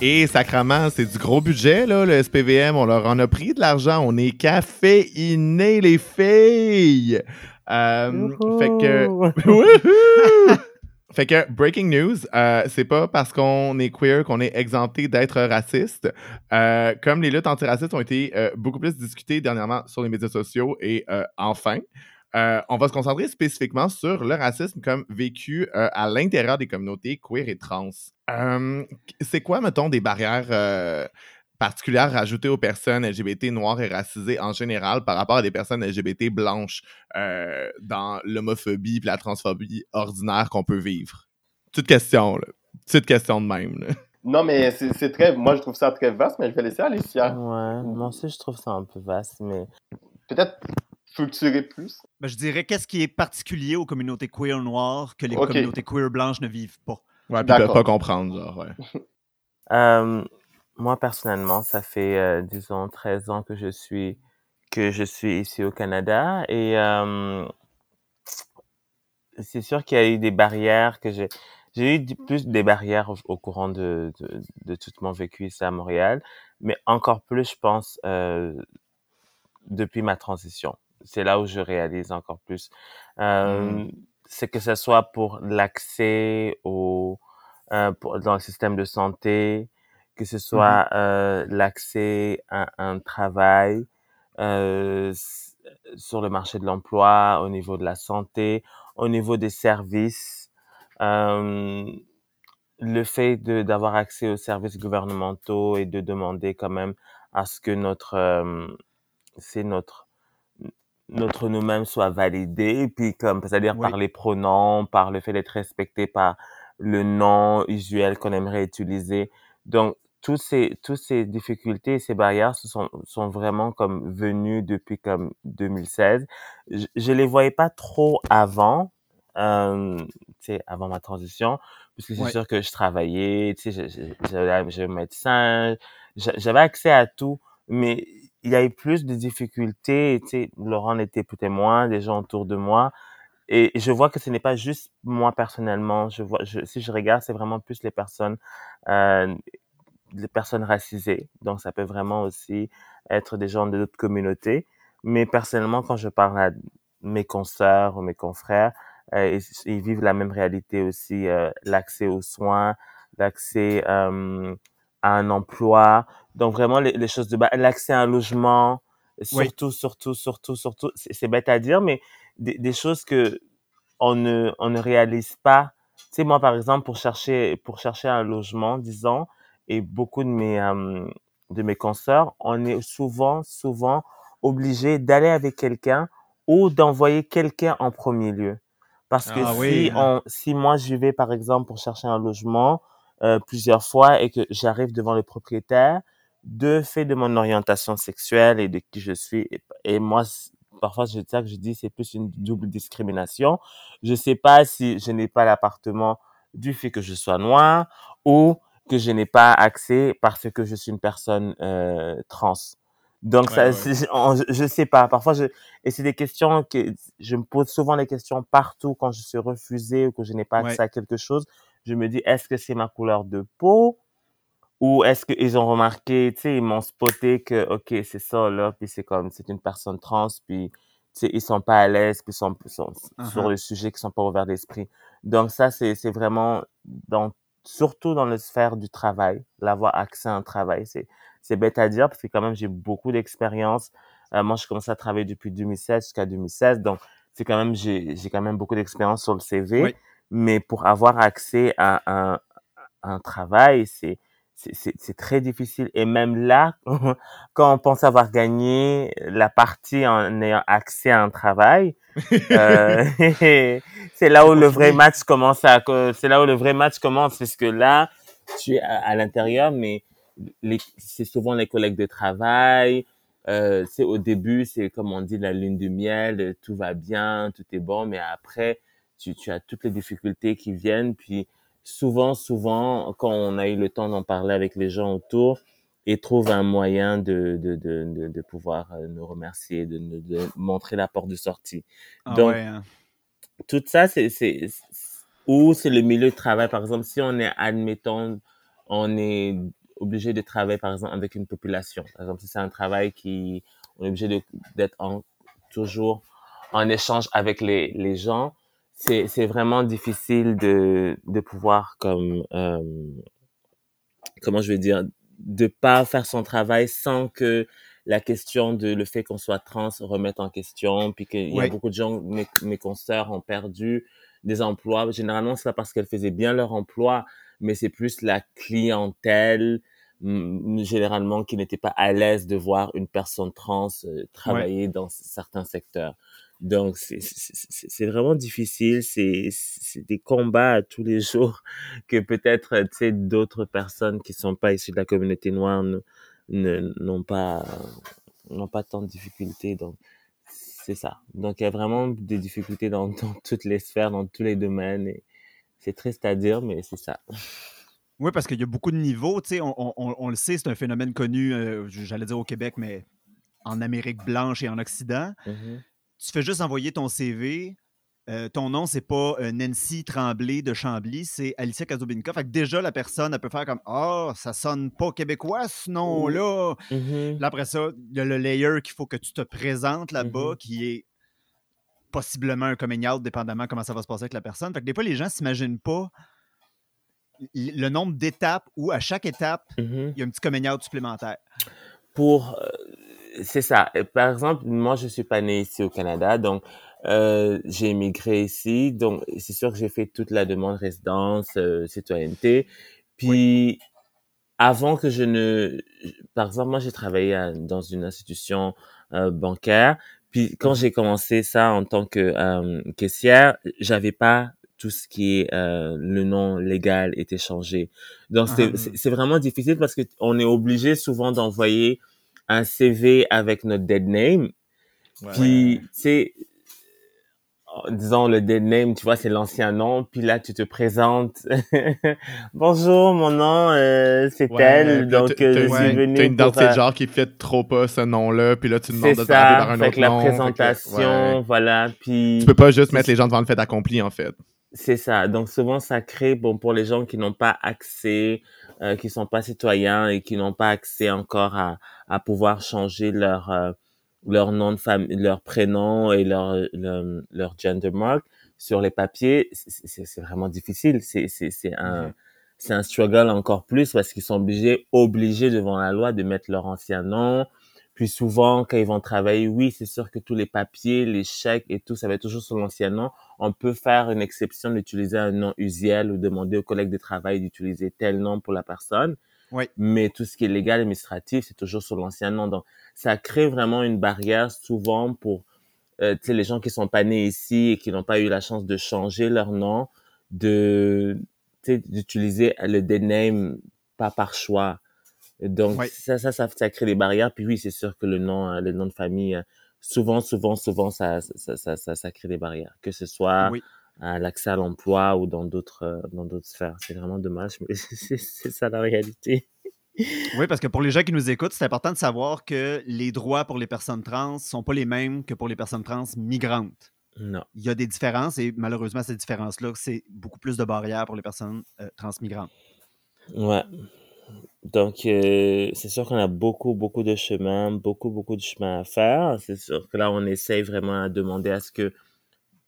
Et sacrament, c'est du gros budget, là, le SPVM. On leur en a pris de l'argent. On est caféinés, les filles. Euh, fait que. Fait que, breaking news, euh, c'est pas parce qu'on est queer qu'on est exempté d'être raciste. Euh, comme les luttes antiracistes ont été euh, beaucoup plus discutées dernièrement sur les médias sociaux et euh, enfin, on va se concentrer spécifiquement sur le racisme comme vécu à l'intérieur des communautés queer et trans. C'est quoi, mettons, des barrières particulières rajoutées aux personnes LGBT noires et racisées en général par rapport à des personnes LGBT blanches euh, dans l'homophobie et la transphobie ordinaire qu'on peut vivre? Petite question, là. Petite question de même. là. Non, mais c'est très, moi je trouve ça très vaste, mais je vais laisser Alicia. Ouais, moi aussi, je trouve ça un peu vaste, mais Peut-être structurer plus. Ben, je dirais qu'est-ce qui est particulier aux communautés queer noires que les communautés queer blanches ne vivent pas? Ouais, puis ils peuvent pas comprendre, genre, ouais. Euh, moi, personnellement, ça fait, euh, disons, 13 ans que je suis, que je suis ici au Canada et euh, c'est sûr qu'il y a eu des barrières que j'ai, j'ai eu du- plus des barrières au, au courant de, de, de tout mon vécu ici à Montréal, mais encore plus, je pense, euh, depuis ma transition. C'est là où je réalise encore plus. Euh, C'est que ce soit pour l'accès au, euh, pour- dans le système de santé, que ce soit euh, l'accès à un travail euh, sur le marché de l'emploi, au niveau de la santé, au niveau des services, euh, le fait d'avoir accès aux services gouvernementaux et de demander quand même à ce que notre c'est notre notre nous-mêmes soit validé puis comme c'est-à-dire Oui. par les pronoms par le fait d'être respecté par le nom usuel qu'on aimerait utiliser donc tous ces toutes ces difficultés et ces barrières se sont sont vraiment comme venues depuis comme 2016 je, je les voyais pas trop avant euh, tu sais avant ma transition puisque c'est Ouais. sûr que je travaillais tu sais je- je- j'avais un médecin j'a- j'avais accès à tout mais il y a eu plus de difficultés, tu sais, Laurent en était témoin, des gens autour de moi, et je vois que ce n'est pas juste moi personnellement, je vois, je, si je regarde, c'est vraiment plus les personnes, euh, les personnes racisées, donc ça peut vraiment aussi être des gens de d'autres communautés, mais personnellement, quand je parle à mes consoeurs ou mes confrères, euh, ils, ils vivent la même réalité aussi, euh, l'accès aux soins, l'accès euh, à un emploi, donc vraiment les, les choses de bas, l'accès à un logement, surtout, surtout, surtout, surtout, c'est c'est bête à dire, mais des, des choses que on ne, on ne réalise pas. Tu sais, moi, par exemple, pour chercher, pour chercher un logement, disons, et beaucoup de mes, euh, de mes consoeurs, on est souvent, souvent obligé d'aller avec quelqu'un ou d'envoyer quelqu'un en premier lieu. Parce que Ah si oui, hein. on, si moi j'y vais, par exemple, pour chercher un logement, euh, plusieurs fois et que j'arrive devant le propriétaire, de fait de mon orientation sexuelle et de qui je suis, et, et moi, parfois, c'est ça que je dis, c'est plus une double discrimination. Je sais pas si je n'ai pas l'appartement du fait que je sois noir ou que je n'ai pas accès parce que je suis une personne euh, trans. Donc, Ouais, ça, ouais. c'est- on- je, sais pas. Parfois, je, et c'est des questions que je me pose souvent les questions partout quand je suis refusée ou que je n'ai pas accès Ouais. à quelque chose. Je me dis, est-ce que c'est ma couleur de peau? Ou est-ce qu'ils ont remarqué, tu sais, ils m'ont spoté que, OK, c'est ça, là, puis c'est comme, c'est une personne trans, puis, tu sais, ils sont pas à l'aise, puis ils sont, sont sur Uh-huh. le sujet, qui sont pas ouverts d'esprit. Donc, ça, c'est, c'est vraiment dans, surtout dans la sphère du travail, l'avoir accès à un travail. C'est, c'est bête à dire, parce que quand même, j'ai beaucoup d'expérience. Euh, moi, je commencé à travailler depuis 2016 jusqu'à 2016, donc, c'est quand même, j'ai, j'ai quand même beaucoup d'expérience sur le CV. Oui. Mais pour avoir accès à un, à un travail, c'est, c'est, très difficile. Et même là, quand on pense avoir gagné la partie en ayant accès à un travail, euh, c'est là où le vrai match commence à, c'est là où le vrai match commence, parce que là, tu es à, à l'intérieur, mais c'est souvent les collègues de travail. Euh, c'est au début, c'est comme on dit la lune de miel, tout va bien, tout est bon, mais après, tu, tu as toutes les difficultés qui viennent. Puis souvent, souvent, quand on a eu le temps d'en parler avec les gens autour, ils trouvent un moyen de, de, de, de, de pouvoir euh, nous remercier, de, de, montrer la porte de sortie. Ah Donc, ouais, hein. tout ça, c'est, c'est, c'est- ou c'est le milieu de travail. Par exemple, si on est, admettons, on est obligé de travailler, par exemple, avec une population. Par exemple, si c'est un travail qui, on est obligé d'être en, toujours en échange avec les, les gens, c'est, c'est vraiment difficile de, de pouvoir comme, euh, comment je vais dire, de pas faire son travail sans que la question de le fait qu'on soit trans remette en question, puis qu'il y a beaucoup de gens, mes, mes consoeurs ont perdu des emplois. Généralement, c'est pas parce qu'elles faisaient bien leur emploi, mais c'est plus la clientèle, hum, généralement, qui n'était pas à l'aise de voir une personne trans euh, travailler dans certains secteurs. Donc, c'est- vraiment difficile. C'est des combats à tous les jours que peut-être, tu sais, d'autres personnes qui sont pas issues de la communauté noire n'ont pas, n'ont pas tant de difficultés. Donc, c'est ça. Donc, il y a vraiment des difficultés dans, dans toutes les sphères, dans tous les domaines. Et c'est triste à dire, mais c'est ça. Oui, parce qu'il y a beaucoup de niveaux. tu sais, On, on- on- le sait, c'est un phénomène connu, euh, j'allais dire au Québec, mais en Amérique blanche et en Occident. Mhm. Tu fais juste envoyer ton CV. euh, ton nom, c'est pas euh, Nancy Tremblay de Chambly, c'est Alicia Kazobinka. Fait que déjà, la personne, elle peut faire comme Ah, ça sonne pas québécois ce nom-là. Mhm. Là, après ça, il y a le layer qu'il faut que tu te présentes là-bas, Mhm. qui est possiblement un coming out, dépendamment comment ça va se passer avec la personne. Fait que des fois, les gens s'imaginent pas le nombre d'étapes où, à chaque étape, Mhm. il y a un petit coming out supplémentaire. pour euh, c'est ça. Euh, par exemple moi je suis pas né ici au Canada donc euh, j'ai immigré ici donc c'est sûr que j'ai fait toute la demande résidence euh, citoyenneté. Puis avant que je ne par exemple moi j'ai travaillé à- dans une institution euh, bancaire. Puis quand j'ai commencé ça en tant que euh, caissière j'avais pas tout ce qui est euh, le nom légal était changé. Donc c'est Ah. vraiment difficile parce que on est obligé souvent d'envoyer un CV avec notre dead name Ouais. puis tu sais disons le dead name tu vois c'est l'ancien nom puis là tu te présentes bonjour mon nom euh, c'est Ouais, là, donc euh, je suis venu T'as une identité euh, de genre qui fait trop pas ce nom-là, puis là, tu demandes de te par un fait autre que la nom. que, présentation voilà puis Tu peux pas juste mettre les gens devant le fait accompli, en fait. C'est ça. Donc souvent ça crée bon pour les gens qui n'ont pas accès, euh, qui sont pas citoyens et qui n'ont pas accès encore à, à pouvoir changer leur euh, leur nom de famille, leur prénom et leur leur, leur gender mark sur les papiers. C'est- C'est c'est vraiment difficile. C'est c'est c'est un c'est un struggle encore plus parce qu'ils sont obligés obligés devant la loi de mettre leur ancien nom. Puis souvent, quand ils vont travailler, oui, c'est sûr que tous les papiers, les chèques et tout, ça va être toujours sur l'ancien nom on peut faire une exception d'utiliser un nom usuel ou demander aux collègues de travail d'utiliser tel nom pour la personne. Oui. Mais tout ce qui est légal, administratif, c'est toujours sur l'ancien nom. Donc, ça crée vraiment une barrière souvent pour euh, tu sais, les gens qui sont pas nés ici et qui n'ont pas eu la chance de changer leur nom, de tu sais, d'utiliser le dead name pas par choix. Et donc ça, ça, ça, ça crée des barrières. Puis oui, c'est sûr que le nom, euh, le nom de famille, euh, souvent, souvent, souvent, ça, ça, ça, ça, ça crée des barrières. Que ce soit Oui. à l'accès à l'emploi ou dans d'autres, euh, dans d'autres sphères. C'est vraiment dommage, mais c'est c'est ça la réalité. Oui, parce que pour les gens qui nous écoutent, c'est important de savoir que les droits pour les personnes trans ne sont pas les mêmes que pour les personnes trans migrantes. Non. Il y a des différences et malheureusement, ces différences-là, c'est beaucoup plus de barrières pour les personnes euh, transmigrantes. Ouais. Donc, euh, c'est sûr qu'on a beaucoup, beaucoup de chemin, beaucoup, beaucoup de chemin à faire. C'est sûr que là, on essaye vraiment à demander à ce que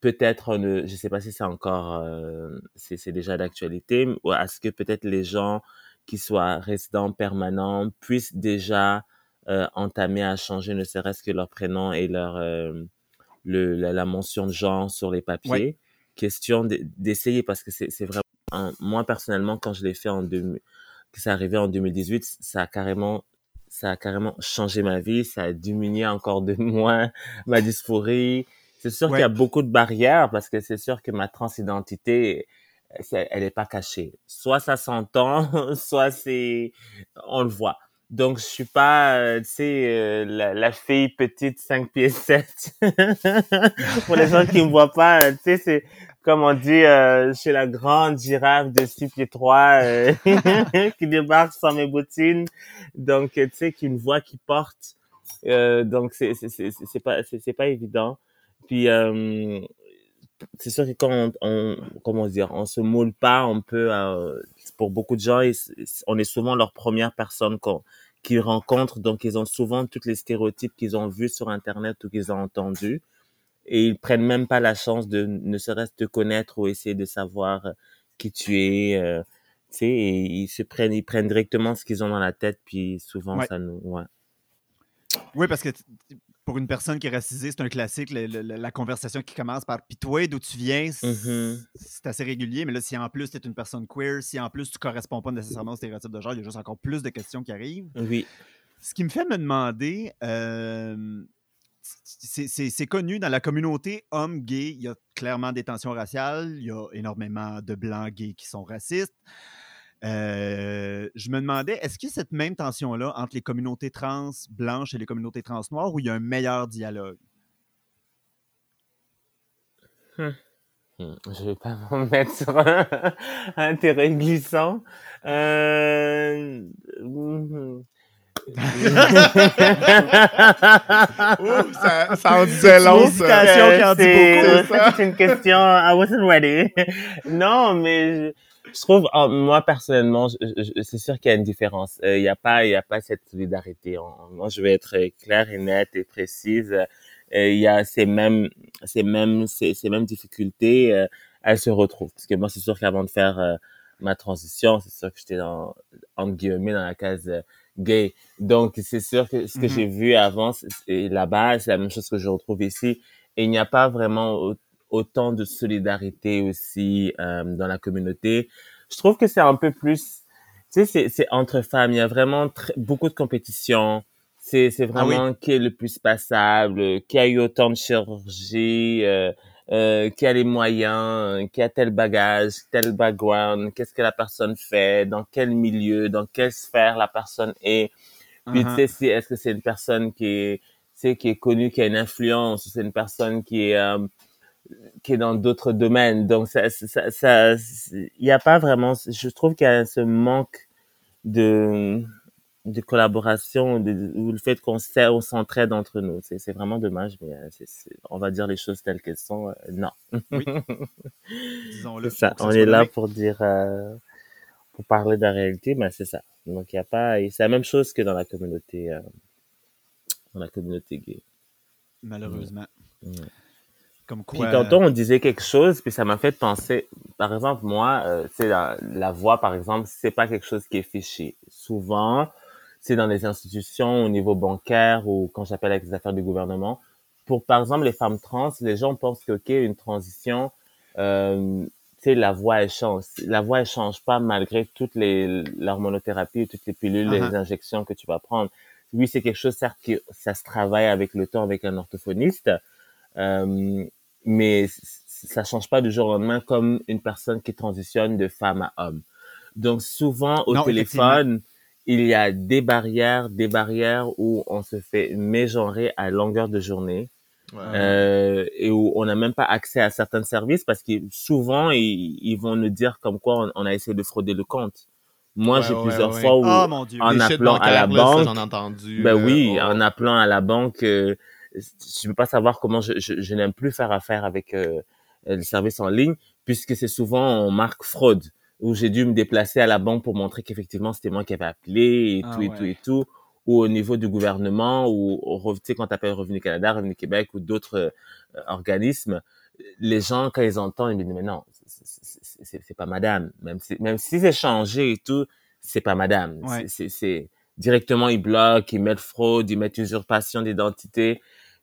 peut-être, je ne sais pas si c'est encore, euh, c'est déjà d'actualité, ou à ce que peut-être les gens qui soient résidents permanents puissent déjà euh, entamer à changer ne serait-ce que leur prénom et leur euh, le, la, mention de genre sur les papiers. Question d'essayer parce que c'est vraiment moi personnellement quand je l'ai fait en deux, que c'est arrivé en 2018, ça a carrément ça a carrément changé ma vie, ça a diminué encore de moins ma dysphorie. C'est sûr qu'il y a beaucoup de barrières parce que c'est sûr que ma transidentité, elle n'est pas cachée. Soit ça s'entend, soit c'est, on le voit. Donc, je suis pas, euh, tu sais, euh, la, la, fille petite 5 pieds 7. Pour les gens qui me voient pas, tu sais, c'est comme on dit euh, chez la grande girafe de 6 pieds 3 qui débarque sans mes bottines. Donc, tu sais, qui une voix qui porte. donc, c'est pas c'est pas évident. Puis, c'est sûr que quand on, on, comment dire, on se moule pas, on peut, euh, pour beaucoup de gens, on est souvent leur première personne qu'ils rencontrent, donc ils ont souvent tous les stéréotypes qu'ils ont vus sur Internet ou qu'ils ont entendus, et ils prennent même pas la chance de ne serait-ce te connaître ou essayer de savoir euh, qui tu es, euh, tu sais, et ils se prennent, ils prennent directement ce qu'ils ont dans la tête, puis souvent ça nous, ouais. Oui, parce que pour une personne qui est racisée, c'est un classique, la, conversation qui commence par Pis toi, d'où tu viens, mm-hmm. c'est assez régulier. Mais là, si en plus tu es une personne queer, si en plus tu corresponds pas nécessairement au stéréotype de genre, il y a juste encore plus de questions qui arrivent. Oui. Ce qui me fait me demander, euh, c'est connu dans la communauté homme gay, il y a clairement des tensions raciales, il y a énormément de blancs gays qui sont racistes. Euh, je me demandais, est-ce qu'il y a cette même tension-là entre les communautés trans blanches et les communautés trans noires où il y a un meilleur dialogue? Hum. Hum, je vais pas m'en mettre sur un, terrain glissant. Euh... Hum, ça, ça en disait long, ça. C'est une question, I wasn't ready. non, mais je trouve, moi personnellement, c'est sûr qu'il y a une différence. Euh, il n'y a pas, il y a pas cette solidarité. Moi, je vais être claire et nette et précise. Euh, il y a ces mêmes, ces mêmes, ces, ces mêmes difficultés. Euh, elles se retrouvent. Parce que moi, c'est sûr qu'avant de faire ma transition, c'est sûr que j'étais dans, entre guillemets dans la case gay. Donc, c'est sûr que ce que mm-hmm. j'ai vu avant, là-bas, c'est la même chose que je retrouve ici. Et il n'y a pas vraiment autant de solidarité aussi euh, dans la communauté. Je trouve que c'est un peu plus, tu sais, c'est entre femmes. Il y a vraiment beaucoup de compétition. C'est c'est ah vraiment qui est le plus passable, qui a eu autant de chirurgie, euh, euh, qui a les moyens, qui a tel bagage, tel background, qu'est-ce que la personne fait, dans quel milieu, dans quelle sphère la personne est. Puis tu uh-huh. sais, est-ce que c'est une personne qui est, tu sais, qui est connue, qui a une influence, ou c'est une personne qui est euh, qui est dans d'autres domaines. Donc, ça, ça, ça, il n'y a pas vraiment, je trouve qu'il y a ce manque de, de collaboration, de, ou le fait qu'on s'entraide entre nous. C'est vraiment dommage, mais euh, on va dire les choses telles qu'elles sont. Euh, non. Oui. Disons-le. ça. On est là pour dire, euh, pour parler de la réalité, mais c'est ça. Donc, il n'y a pas, c'est la même chose que dans la communauté, dans la communauté gay. Malheureusement. Comme quoi... Puis tantôt, on disait quelque chose, puis ça m'a fait penser, par exemple, moi, c'est la, la, voix, par exemple, c'est pas quelque chose qui est fiché. Souvent, c'est dans les institutions au niveau bancaire ou quand j'appelle avec les affaires du gouvernement. Pour, par exemple, les femmes trans, les gens pensent que, OK, une transition, euh, tu sais, la voix, elle change. La voix, elle change pas malgré toutes les, l'hormonothérapie, toutes les pilules, les uh-huh. injections que tu vas prendre. Oui, c'est quelque chose, certes, que ça se travaille avec le temps, avec un orthophoniste, euh, mais ça change pas du jour au lendemain comme une personne qui transitionne de femme à homme. Donc souvent au téléphone, il y a des barrières, des barrières où on se fait mégenrer à longueur de journée. Euh, et où on n'a même pas accès à certains services parce que souvent ils, vont nous dire comme quoi on, a essayé de frauder le compte. Moi, Ouais, j'ai ouais, plusieurs ouais. fois où, Oh mon Dieu. en Les appelant à la bancaires, là, ça, banque, entendu. ben oui, Oh. en appelant à la banque, euh, je peux pas savoir comment je, je, je n'aime plus faire affaire avec euh, les services en ligne, puisque c'est souvent en marque fraude, où j'ai dû me déplacer à la banque pour montrer qu'effectivement c'était moi qui avais appelé et Ah tout et ouais. tout et tout, ou au niveau du gouvernement, ou au, tu sais, quand tu appelles Revenu Canada, Revenu Québec ou d'autres euh, organismes, les gens, quand ils entendent, ils me disent, mais non, c'est- pas madame. Même si, même si c'est changé et tout, c'est pas madame. Ouais. C'est- directement, ils bloquent, ils mettent fraude, ils mettent usurpation d'identité.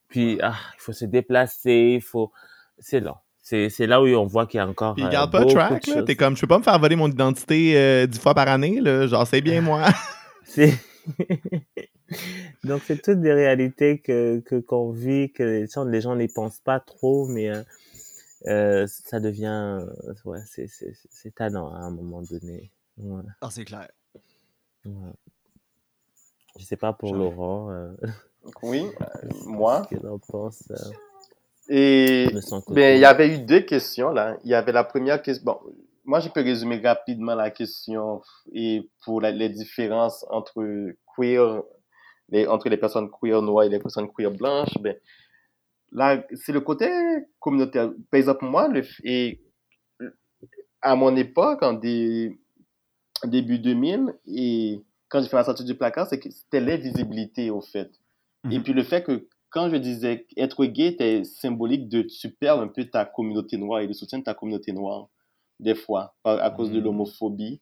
Puis, ah, il faut se déplacer, il faut, c'est lent. C'est c'est là où on voit qu'il y a encore Puis ils euh, gardent pas beaucoup track, là. T'es comme, je peux pas me faire voler mon identité euh, dix fois par année, là. Genre, c'est bien moi. C'est- Donc, c'est toutes des réalités que que qu'on vit, que les gens, les gens n'y pensent pas trop, mais euh, euh, ça devient, euh, ouais, c'est c'est c'est tannant à un moment donné. Ouais, Ah, c'est clair. ouais. Je sais pas pour Genre. Laurent, euh, Oui, euh, moi. ce qu'il en pense euh, Et ben, il y avait eu deux questions là. Il y avait la première question. Bon, moi, je peux résumer rapidement la question et pour la- les différences entre queer, les, entre les personnes queer noires et les personnes queer blanches. Ben, là, c'est le côté communautaire. Par exemple, moi, le, et à mon époque, en des, début 2000, et quand j'ai fait la sortie du placard, c'est que c'était l'invisibilité, au fait. Et Mhm. puis le fait que quand je disais être gay était symbolique de tu perds un peu ta communauté noire et le soutien de ta communauté noire, des fois, à cause de Mhm. l'homophobie.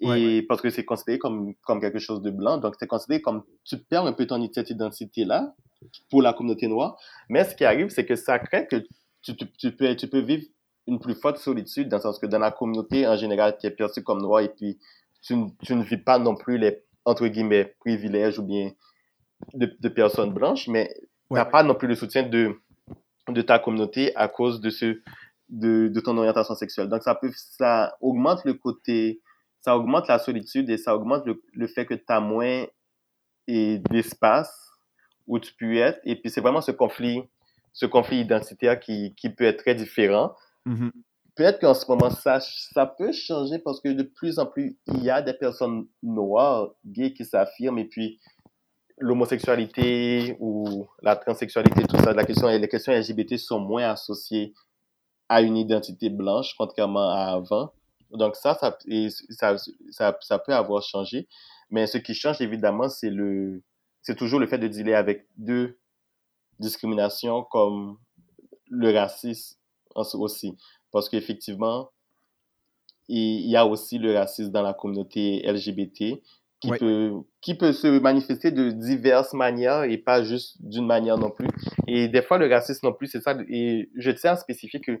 Et Ouais, parce que c'est considéré comme, comme quelque chose de blanc, donc c'est considéré comme tu perds un peu ton cette identité-là pour la communauté noire. Mais ce qui arrive, c'est que ça crée que tu, tu, tu peux, tu peux vivre une plus forte solitude, dans le sens que dans la communauté, en général, tu es perçu comme noir et puis tu, ne- tu ne vis pas non plus les, entre guillemets, privilèges ou bien de, de personnes blanches, mais tu Ouais. n'as pas non plus le soutien de, de ta communauté à cause de, ce, de, de ton orientation sexuelle. Donc, ça, peut, ça augmente le côté, ça augmente la solitude et ça augmente le, le fait que tu as moins d'espace où tu peux être. Et puis, c'est vraiment ce conflit, ce conflit identitaire qui, qui peut être très différent. Mhm. Peut-être qu'en ce moment, ça, ça peut changer parce que de plus en plus, il y a des personnes noires, gays qui s'affirment et puis l'homosexualité ou la transsexualité, tout ça, la question, les questions LGBT sont moins associées à une identité blanche, contrairement à avant. Donc ça, ça, ça, ça, ça peut avoir changé. Mais ce qui change, évidemment, c'est c'est toujours le fait de dealer avec deux discriminations comme le racisme aussi. Parce qu'effectivement, il y a aussi le racisme dans la communauté LGBT qui, peut, qui peut se manifester de diverses manières et pas juste d'une manière non plus. Et des fois, le racisme non plus, c'est ça. Et je tiens à spécifier que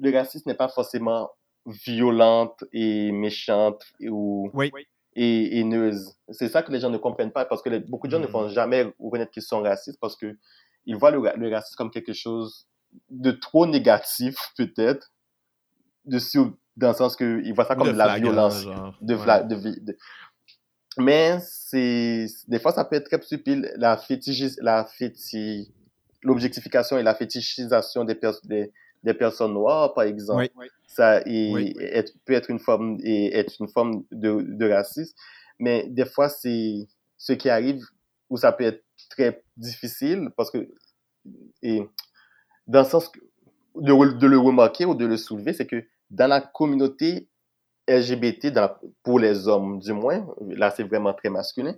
le racisme n'est pas forcément violente et méchante ou Oui. et haineuse. C'est ça que les gens ne comprennent pas parce que les- beaucoup de gens ne Mhm. vont jamais reconnaître qu'ils sont racistes parce que ils voient le, ra- le racisme comme quelque chose de trop négatif peut-être, de sur- dans le sens que ils voient ça comme de, la violence, genre. de, Ouais. vla- de vi- de- Mais c'est des fois ça peut être très subtil la fétichis, la féti, l'objectification et la fétichisation des, pers- des, des personnes noires par exemple Oui. ça Oui. peut être une forme et être une forme de, de racisme mais des fois c'est ce qui arrive où ça peut être très difficile parce que et dans le sens que- de, de le remarquer ou de le soulever c'est que dans la communauté LGBT dans pour les hommes du moins là c'est vraiment très masculin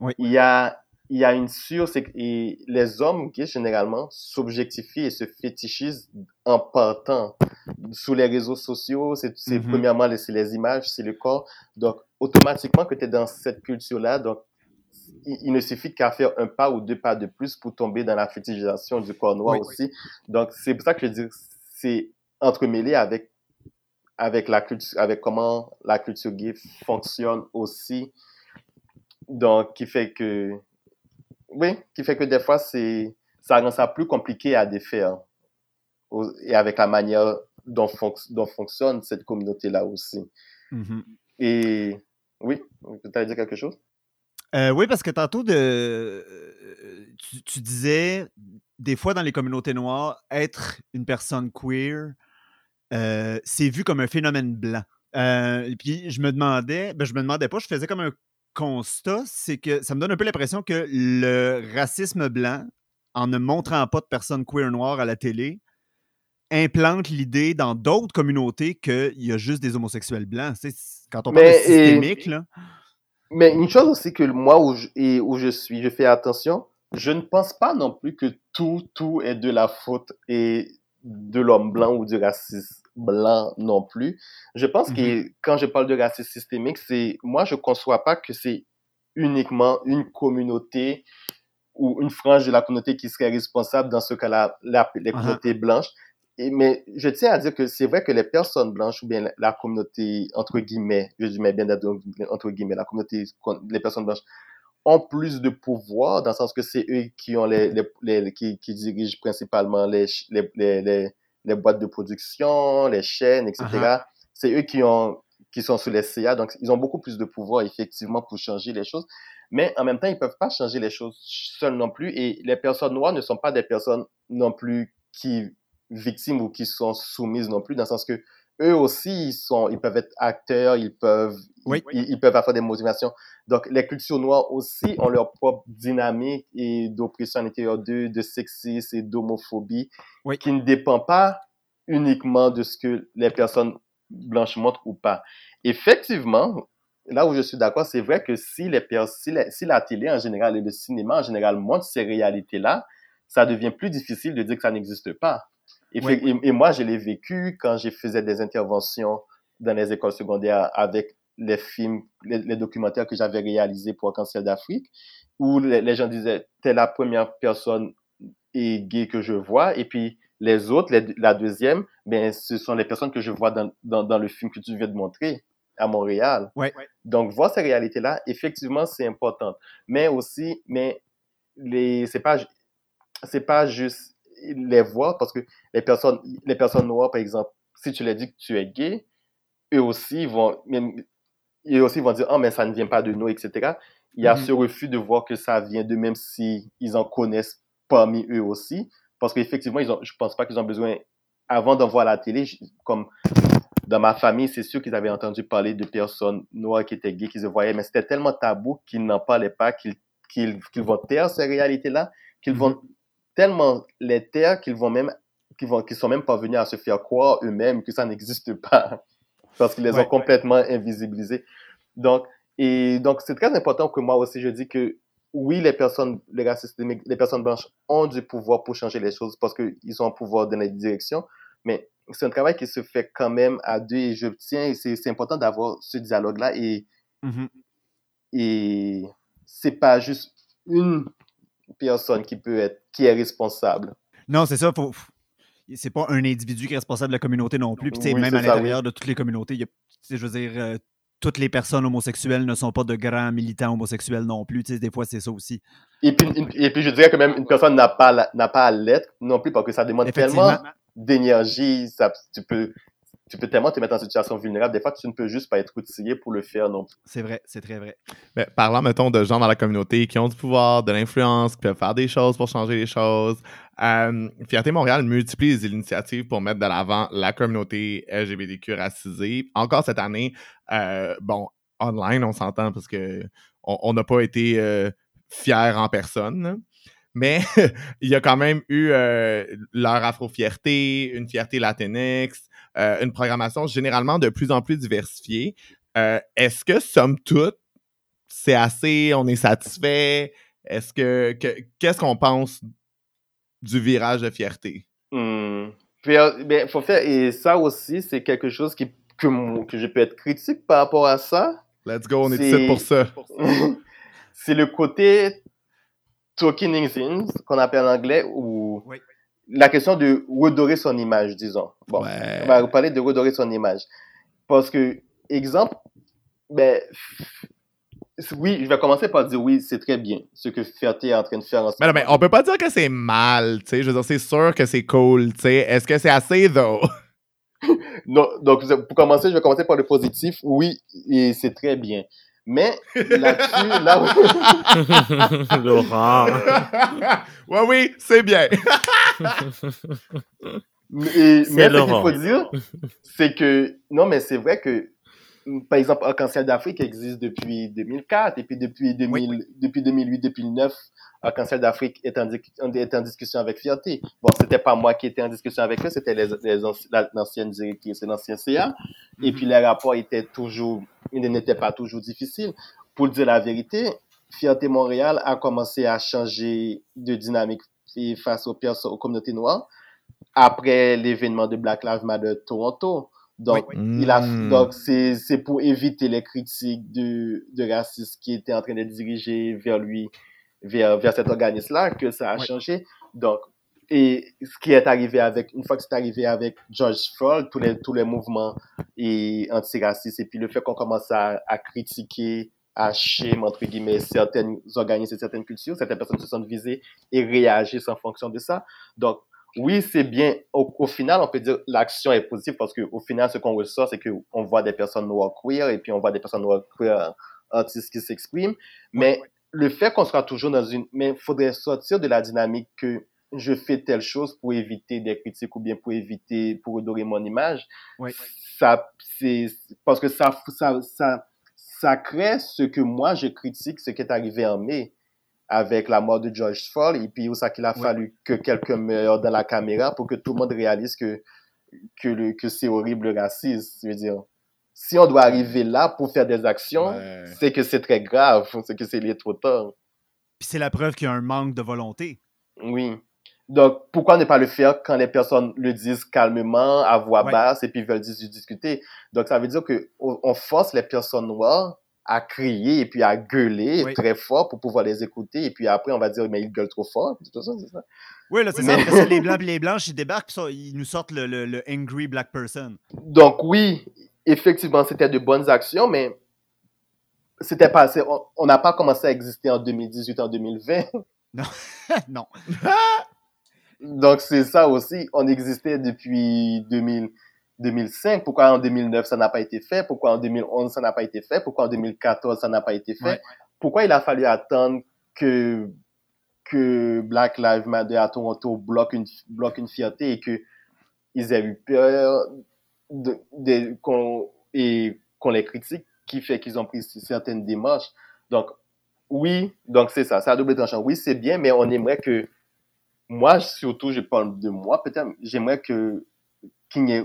Oui. il y a il y a une sur c'est que- et les hommes gays généralement s'objectifient et se fétichisent en partant sur les réseaux sociaux c'est Mhm. premièrement les- les images c'est le corps donc automatiquement que tu es dans cette culture là donc il, ne suffit qu'à faire un pas ou deux pas de plus pour tomber dans la fétichisation du corps noir Oui. aussi donc c'est pour ça que je dis c'est entremêlé avec avec la culture avec comment la culture gay fonctionne aussi. Donc qui fait que oui qui fait que des fois c'est ça rend ça plus compliqué à défaire au- et avec la manière dont, fonc- dont fonctionne cette communauté là aussi. Mhm. et oui tu allais dire quelque chose? Euh, oui, parce que tantôt, de, tu, tu disais, des fois dans les communautés noires, être une personne queer, euh, c'est vu comme un phénomène blanc. Euh, et puis je me demandais, ben je me demandais pas, je faisais comme un constat, c'est que ça me donne un peu l'impression que le racisme blanc, en ne montrant pas de personnes queer noires à la télé, implante l'idée dans d'autres communautés qu'il y a juste des homosexuels blancs. Tu sais, quand on parle Mais, de systémique, là. Mais une chose aussi que moi, où je, et où je suis, je fais attention, je ne pense pas non plus que tout, tout est de la faute et de l'homme blanc ou du racisme blanc non plus. Je pense que quand je parle de racisme systémique, c'est, moi, je conçois pas que c'est uniquement une communauté ou une frange de la communauté qui serait responsable dans ce cas-là, les Uh-huh. communautés blanches. Et, mais je tiens à dire que c'est vrai que les personnes blanches ou bien la, la communauté, entre guillemets, je dis mais bien entre entre guillemets, la communauté, les personnes blanches ont plus de pouvoir dans le sens que c'est eux qui ont les, les, les- qui, qui dirigent principalement les, les, les, les, boîtes de production, les chaînes, etc. Uh-huh. C'est eux qui ont, qui sont sous les CA, donc ils ont beaucoup plus de pouvoir effectivement pour changer les choses. Mais en même temps, ils peuvent pas changer les choses seuls non plus. Et les personnes noires ne sont pas des personnes non plus qui victimes ou qui sont soumises non plus, dans le sens que eux aussi, ils sont, ils peuvent être acteurs, ils peuvent, Oui. ils, ils peuvent avoir des motivations. Donc, les cultures noires aussi ont leur propre dynamique et d'oppression à l'intérieur d'eux, de sexisme et d'homophobie, Oui. qui ne dépend pas uniquement de ce que les personnes blanches montrent ou pas. Effectivement, là où je suis d'accord, c'est vrai que si, les si, la, si la télé en général et le cinéma en général montrent ces réalités-là, ça devient plus difficile de dire que ça n'existe pas. Et, Oui. fait- et- et moi, je l'ai vécu quand j'ai faisais des interventions dans les écoles secondaires avec les films, les, les documentaires que j'avais réalisés pour Arc-en-Ciel d'Afrique, où les, les gens disaient, t'es la première personne et gay que je vois, et puis les autres, les- la deuxième, ben, ce sont les personnes que je vois dans, dans, dans le film que tu viens de montrer à Montréal. Ouais. Donc, voir ces réalités-là, effectivement, c'est important. Mais aussi, mais les, c'est pas, c'est pas juste les voir parce que les personnes, les personnes noires, par exemple, si tu leur dis que tu es gay, eux aussi vont, même, eux aussi vont dire, oh, mais ça ne vient pas de nous, etc. Il y a Mhm. ce refus de voir que ça vient d'eux, même si ils en connaissent parmi eux aussi. Parce qu'effectivement, ils ont, je pense pas qu'ils ont besoin, avant d'en voir à la télé, comme dans ma famille, c'est sûr qu'ils avaient entendu parler de personnes noires qui étaient gays, qu'ils se voyaient, mais c'était tellement tabou qu'ils n'en parlaient pas, qu'ils qu'ils qu'ils vont taire ces réalités-là, qu'ils vont tellement les taire qu'ils vont même qu'ils vont qu'ils sont même pas venus à se faire croire eux-mêmes que ça n'existe pas parce qu'ils les Ouais. ont complètement invisibilisés. Donc et donc c'est très important que moi aussi je dis que oui les personnes les races systémiques, les personnes blanches ont du pouvoir pour changer les choses parce qu'ils ont un pouvoir dans les directions, mais c'est un travail qui se fait quand même à deux et je tiens c'est important d'avoir ce dialogue là et Mhm. et c'est pas juste une personne qui peut être qui est responsable. Non, c'est ça. Faut... C'est pas un individu qui est responsable de la communauté non plus. Puis, Oui, même à l'intérieur de toutes les communautés, il y a- je veux dire, euh, toutes les personnes homosexuelles ne sont pas de grands militants homosexuels non plus. Des fois, c'est ça aussi. Et puis, et puis je dirais que même une personne n'a pas, n'a pas à l'être non plus parce que ça demande tellement d'énergie, ça, tu peux, tu peux tellement te mettre en situation vulnérable. Des fois, tu ne peux juste pas être outillé pour le faire non plus. C'est vrai, c'est très vrai. Ben, parlant, mettons, de gens dans la communauté qui ont du pouvoir, de l'influence, qui peuvent faire des choses pour changer les choses, euh, Fierté Montréal multiplie les initiatives pour mettre de l'avant la communauté LGBTQ racisée. Encore cette année, euh, bon, online, on s'entend parce que on n'a pas été euh, fiers en personne. Mais il y a quand même eu euh, leur afro-fierté, une fierté latinx, euh, une programmation généralement de plus en plus diversifiée. Euh, Est-ce que, somme toute, c'est assez, on est satisfait? Est-ce que, que- qu'est-ce qu'on pense du virage de fierté? Hmm. Puis, euh, ben, faut faire, et ça aussi, c'est quelque chose qui, que, que je peux être critique par rapport à ça. Let's go, on est ici pour ça. c'est le côté talking things qu'on appelle en anglais ou Oui. La question de redorer son image, disons. Bon, Ouais. on va parler de redorer son image. Parce que, exemple, ben, oui, je vais commencer par dire oui, c'est très bien ce que Fierté est en train de faire en ce Mais non, mais on peut pas dire que c'est mal, tu sais. Je veux dire, c'est sûr que c'est cool, tu sais. Est-ce que c'est assez, though? Non, donc, pour commencer, je vais commencer par le positif. Oui, et c'est très bien. Mais là-dessus, là où... Laurent. ouais, oui, c'est bien. Et- mais ce qu'il faut dire, c'est que, non, mais c'est vrai que par exemple, Arc-en-Ciel d'Afrique existe depuis 2004, et puis depuis, 2000, depuis 2008, 2009, Arc-en-Ciel d'Afrique est en, est en discussion avec Fierté. Bon, c'était pas moi qui étais en discussion avec eux, c'était les, les l'ancienne directrice l'ancien CA. Et mhm. puis les rapports étaient toujours, ils n'étaient pas toujours difficiles. Pour dire la vérité, Fierté Montréal a commencé à changer de dynamique face aux personnes, aux communautés noires après l'événement de Black Lives Matter Toronto. Donc, il a, hmm. donc c'est, c'est pour éviter les critiques de, de racisme qui étaient en train de diriger vers lui, vers, vers cet organisme-là, que ça a changé. Donc, et ce qui est arrivé avec, une fois que c'est arrivé avec George Floyd, tous les, tous les mouvements et antiracistes, et puis le fait qu'on commence à, à critiquer, à shame, entre guillemets, certaines organismes et certaines cultures, certaines personnes se sentent visées et réagissent en fonction de ça. Donc, oui, c'est bien. Au, final, on peut dire l'action est positive parce qu'au final, ce qu'on ressort, c'est qu'on voit des personnes noires queer et puis on voit des personnes noires queer artistes qui s'expriment. Mais le fait qu'on sera toujours dans une... Mais il faudrait sortir de la dynamique que je fais telle chose pour éviter des critiques ou bien pour éviter, pour redorer mon image. Ça, c'est... Parce que ça, ça, ça, ça crée ce que moi, je critique, ce qui est arrivé en mai avec la mort de George Floyd et puis où ça qu'il a fallu que quelqu'un meure dans la caméra pour que tout le monde réalise que que, le, que c'est horrible le racisme. Je veux dire, si on doit arriver là pour faire des actions, c'est que c'est très grave, c'est que c'est lié trop tard. Puis c'est la preuve qu'il y a un manque de volonté. Oui. Donc, pourquoi ne pas le faire quand les personnes le disent calmement, à voix basse, et puis veulent discuter? Donc, ça veut dire qu'on force les personnes noires à crier et puis à gueuler très fort pour pouvoir les écouter. Et puis après, on va dire, mais ils gueulent trop fort. Tout ça, c'est ça? Oui, là, c'est ça. les Blancs et les Blanches, ils débarquent, ils nous sortent le, le, angry black person. Donc, oui, effectivement, c'était de bonnes actions, mais c'était pas assez. On n'a pas commencé à exister en 2018, en 2020. Non. non. Donc, c'est ça aussi. On existait depuis 2000. 2005, pourquoi en 2009 ça n'a pas été fait, pourquoi en 2011 ça n'a pas été fait, pourquoi en 2014 ça n'a pas été fait, pourquoi il a fallu attendre que que Black Lives Matter à Toronto bloque une bloque une fierté et que ils aient eu peur de, de qu'on et qu'on les critique qui fait qu'ils ont pris certaines démarches? Donc oui, donc c'est ça, c'est à double tranchant. Oui, c'est bien, mais on aimerait que moi surtout, je parle de moi peut-être, j'aimerais que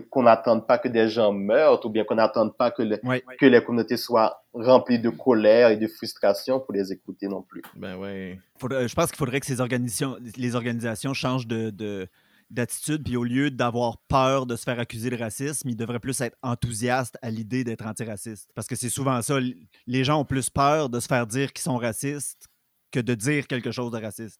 qu'on n'attende pas que des gens meurent ou bien qu'on n'attende pas que, que les communautés soient remplies de colère et de frustration pour les écouter non plus. Ben ouais. je pense qu'il faudrait que ces organisations, les organisations changent de, d'attitude, puis au lieu d'avoir peur de se faire accuser de racisme, ils devraient plus être enthousiastes à l'idée d'être antiracistes. Parce que c'est souvent ça, les gens ont plus peur de se faire dire qu'ils sont racistes que de dire quelque chose de raciste.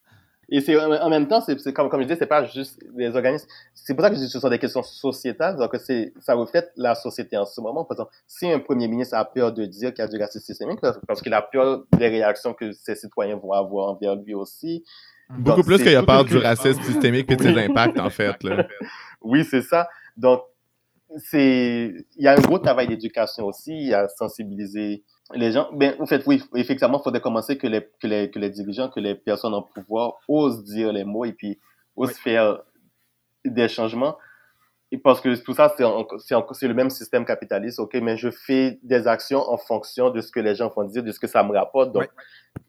Et c'est en même temps, c'est comme, comme je disais, c'est pas juste les organismes. C'est pour ça que je dis que ce sont des questions sociétales, donc c'est ça reflète la société en ce moment. Par exemple, si un premier ministre a peur de dire qu'il y a du racisme systémique, parce qu'il a peur des réactions que ses citoyens vont avoir envers lui aussi. Beaucoup plus qu'il y a peur du racisme systémique et de ses impacts, en fait. Là. oui, c'est ça. Donc, c'est il y a un gros travail d'éducation aussi à sensibiliser les gens, ben, en fait, oui, effectivement, il faudrait commencer que les, que, les, que les dirigeants, que les personnes en pouvoir osent dire les mots et puis osent faire des changements. Et parce que tout ça, c'est le même système capitaliste, ok, mais je fais des actions en fonction de ce que les gens vont dire, de ce que ça me rapporte. Donc,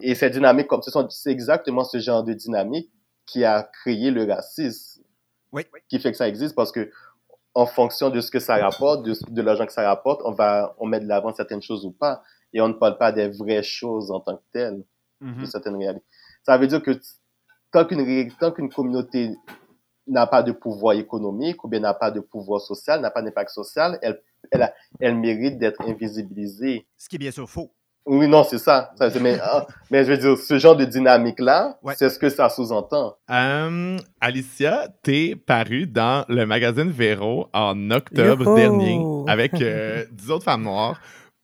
Et cette dynamique, comme ce sont, c'est exactement ce genre de dynamique qui a créé le racisme, qui fait que ça existe parce que en fonction de ce que ça rapporte, de, de l'argent que ça rapporte, on va on met de l'avant certaines choses ou pas et on ne parle pas des vraies choses en tant que telles, de mm-hmm. certaines réalités. Ça veut dire que tant qu'une tant qu'une communauté n'a pas de pouvoir économique ou bien n'a pas de pouvoir social, n'a pas d'impact social, elle, elle, elle mérite d'être invisibilisée. Ce qui est bien sûr faux. Oui, non, c'est ça. mais, ah, mais, je veux dire, ce genre de dynamique-là, c'est ce que ça sous-entend. Um, Alicia, t'es paru dans le magazine Véro en octobre dernier avec 10 euh, autres femmes noires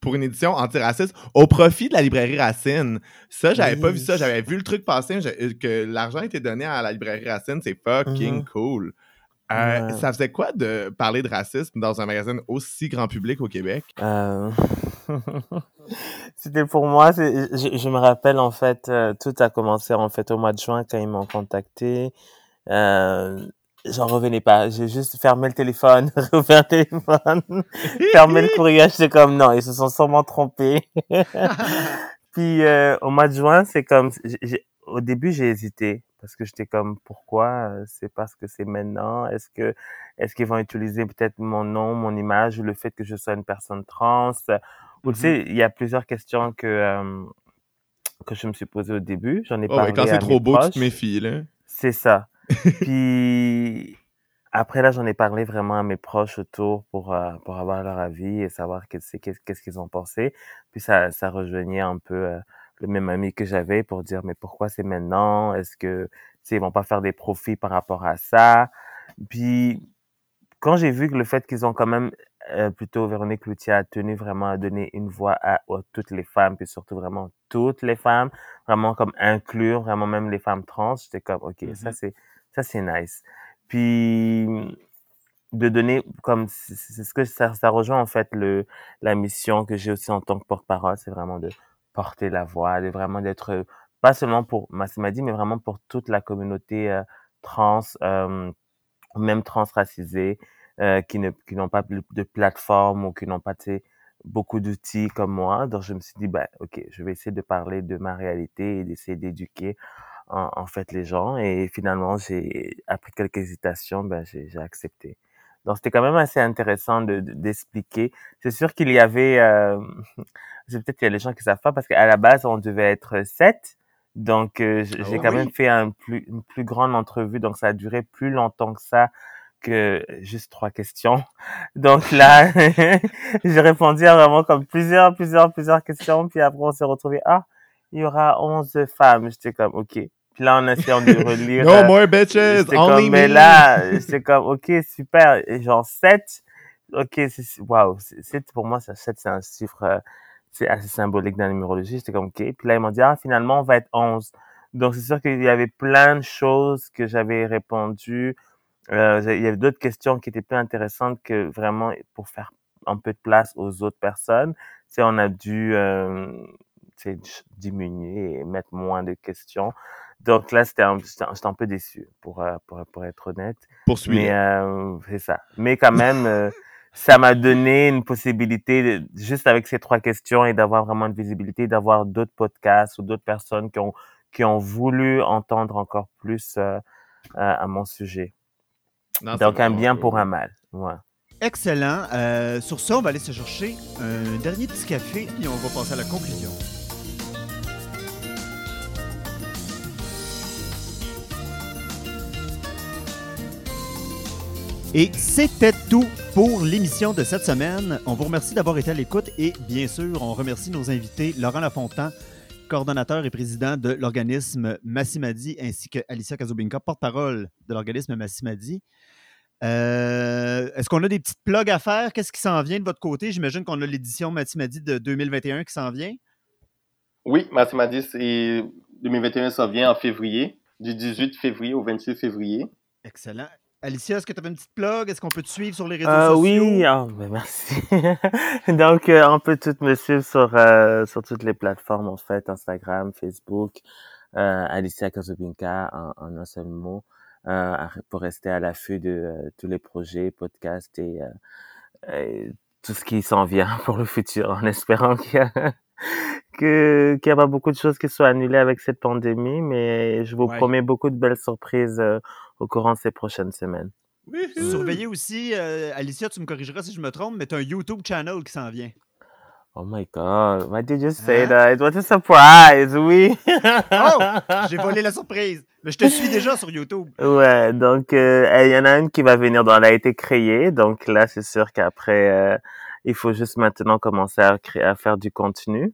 pour une édition antiraciste au profit de la librairie Racine. Ça, j'avais pas vu ça. J'avais vu le truc passer, euh, que l'argent était donné à la librairie Racine. C'est fucking uh-huh. cool. Euh, ça faisait quoi de parler de racisme dans un magazine aussi grand public au Québec? Euh, c'était pour moi, je, me rappelle en fait, tout a commencé en fait au mois de juin quand ils m'ont contacté. J'en revenais pas. J'ai juste fermé le téléphone, rouvert le téléphone, fermé le courrier. J'étais comme non, ils se sont sûrement trompés. Puis euh, au mois de juin, c'est comme au début j'ai hésité parce que j'étais comme pourquoi euh, c'est parce que c'est maintenant? Est-ce que est-ce qu'ils vont utiliser peut-être mon nom mon image ou le fait que je sois une personne trans? Ou tu sais il y a plusieurs questions que euh, que je me suis posées au début j'en ai Oh, parlé ben, quand c'est trop beau, tu te méfies, là. c'est ça puis après là j'en ai parlé vraiment à mes proches autour pour euh, pour avoir leur avis et savoir qu'est-ce qu'ils ont pensé. Puis ça ça rejoignait un peu euh, le même ami que j'avais pour dire mais pourquoi c'est maintenant? Est-ce que tu ils vont pas faire des profits par rapport à ça? Puis quand j'ai vu que le fait qu'ils ont quand même euh, plutôt Véronique Cloutier a tenu vraiment à donner une voix à, à toutes les femmes puis surtout vraiment toutes les femmes vraiment comme inclure vraiment même les femmes trans j'étais comme ok ça Mhm. c'est ça c'est nice. Puis de donner comme c'est ce que ça, rejoint en fait le la mission que j'ai aussi en tant que porte-parole c'est vraiment de porter la voix de vraiment d'être pas seulement pour Massimadi mais vraiment pour toute la communauté euh, trans euh, même transracisés euh, qui n'ont pas de plateforme ou qui n'ont pas beaucoup d'outils comme moi. Donc je me suis dit ben ok je vais essayer de parler de ma réalité et d'essayer d'éduquer en, en fait les gens et finalement j'ai après quelques hésitations ben j'ai j'ai accepté. Donc c'était quand même assez intéressant de de- d'expliquer. C'est sûr qu'il y avait euh, c'est peut-être qu'il y a les gens qui savent pas parce qu'à la base on devait être sept. Donc euh, Ah j'ai ouais? quand même fait un plus une plus grande entrevue. Donc ça a duré plus longtemps que ça que juste trois questions. Donc là j'ai répondu à vraiment comme plusieurs plusieurs plusieurs questions. Puis après on s'est retrouvé ah il y aura 11 femmes j'étais comme ok puis là on a essayé de relire No euh, more bitches, only comme, mais me. là, c'est comme, ok, super. Et genre 7, ok, waouh, 7 pour moi, ça, 7, c'est un chiffre, euh, c'est assez symbolique dans la numérologie. J'étais comme, ok. Puis là, ils m'ont dit, ah, finalement, on va être 11. Donc, c'est sûr qu'il y avait plein de choses que j'avais répondu. Euh, il y avait d'autres questions qui étaient plus intéressantes que vraiment pour faire un peu de place aux autres personnes. Tu sais, on a dû, euh, diminuer et mettre moins de questions. Donc là, c'était un, j'étais un peu déçu, pour, euh, pour, pour être honnête. Poursuis. Mais euh, c'est ça. Mais quand même, euh, ça m'a donné une possibilité, de- juste avec ces trois questions, et d'avoir vraiment une visibilité, d'avoir d'autres podcasts ou d'autres personnes qui ont, qui ont voulu entendre encore plus euh, à, à mon sujet. Non, Donc un bien pour un mal. Ouais. Excellent. Euh, sur ça, on va aller se chercher un dernier petit café, puis on va passer à la conclusion. Et c'était tout pour l'émission de cette semaine. On vous remercie d'avoir été à l'écoute et bien sûr, on remercie nos invités Laurent Lafontaine, coordonnateur et président de l'organisme Massimadi, ainsi que Alicia Kazobinka, porte-parole de l'organisme Massimadi. Euh, Est-ce qu'on a des petites plugs à faire? Qu'est-ce qui s'en vient de votre côté? J'imagine qu'on a l'édition Massimadi de 2021 qui s'en vient. Oui, et 2021, ça vient en février, du 18 février au 26 février. Excellent. Alicia, est-ce que tu avais une petite plug? Est-ce qu'on peut te suivre sur les réseaux Euh, sociaux? oui, ah, ben merci. Donc, euh, on peut tout me suivre sur, euh, sur toutes les plateformes, en fait, Instagram, Facebook, euh, Alicia Kazubinka, en, en un seul mot, euh, pour rester à l'affût de tous les projets, podcasts et, euh, et tout ce qui s'en vient pour le futur, en espérant qu'il y a, que, qu'il y a pas beaucoup de choses qui soient annulées avec cette pandémie, mais je vous Ouais. promets beaucoup de belles surprises euh, au courant de ces prochaines semaines. Surveillez aussi, euh, Alicia, tu me corrigeras si je me trompe, mais tu as un YouTube channel qui s'en vient. Oh my god, why did you say Hein? that? What a surprise, oui! Oh! J'ai volé la surprise. Mais je te suis déjà sur YouTube. Ouais, donc euh, il y en a une qui va venir, dans, elle a été créée, donc là c'est sûr qu'après euh, il faut juste maintenant commencer à créer, à faire du contenu.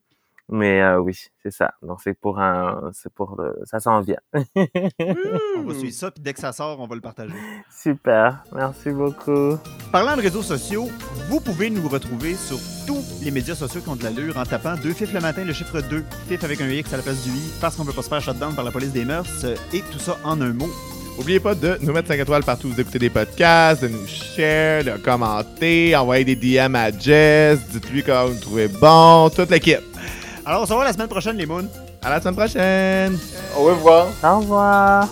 Mais euh, oui, c'est ça. Donc c'est pour un, c'est pour le, ça s'en vient. On va suivre ça, puis dès que ça sort, on va le partager. Super, merci beaucoup. Parlant de réseaux sociaux, vous pouvez nous retrouver sur tous les médias sociaux qui ont de l'allure en tapant 2 FIF le matin, le chiffre 2, FIF avec un X à la place du I, parce qu'on veut pas se faire shutdown par la police des mœurs, euh, et tout ça en un mot. Oubliez pas de nous mettre 5 étoiles partout où vous écoutez des podcasts, de nous share, de commenter, envoyer des DM à Jess, dites-lui comment vous trouvez bon, toute l'équipe. Alors, on se revoit la semaine prochaine, les moons. À la semaine prochaine! Au revoir. Au revoir.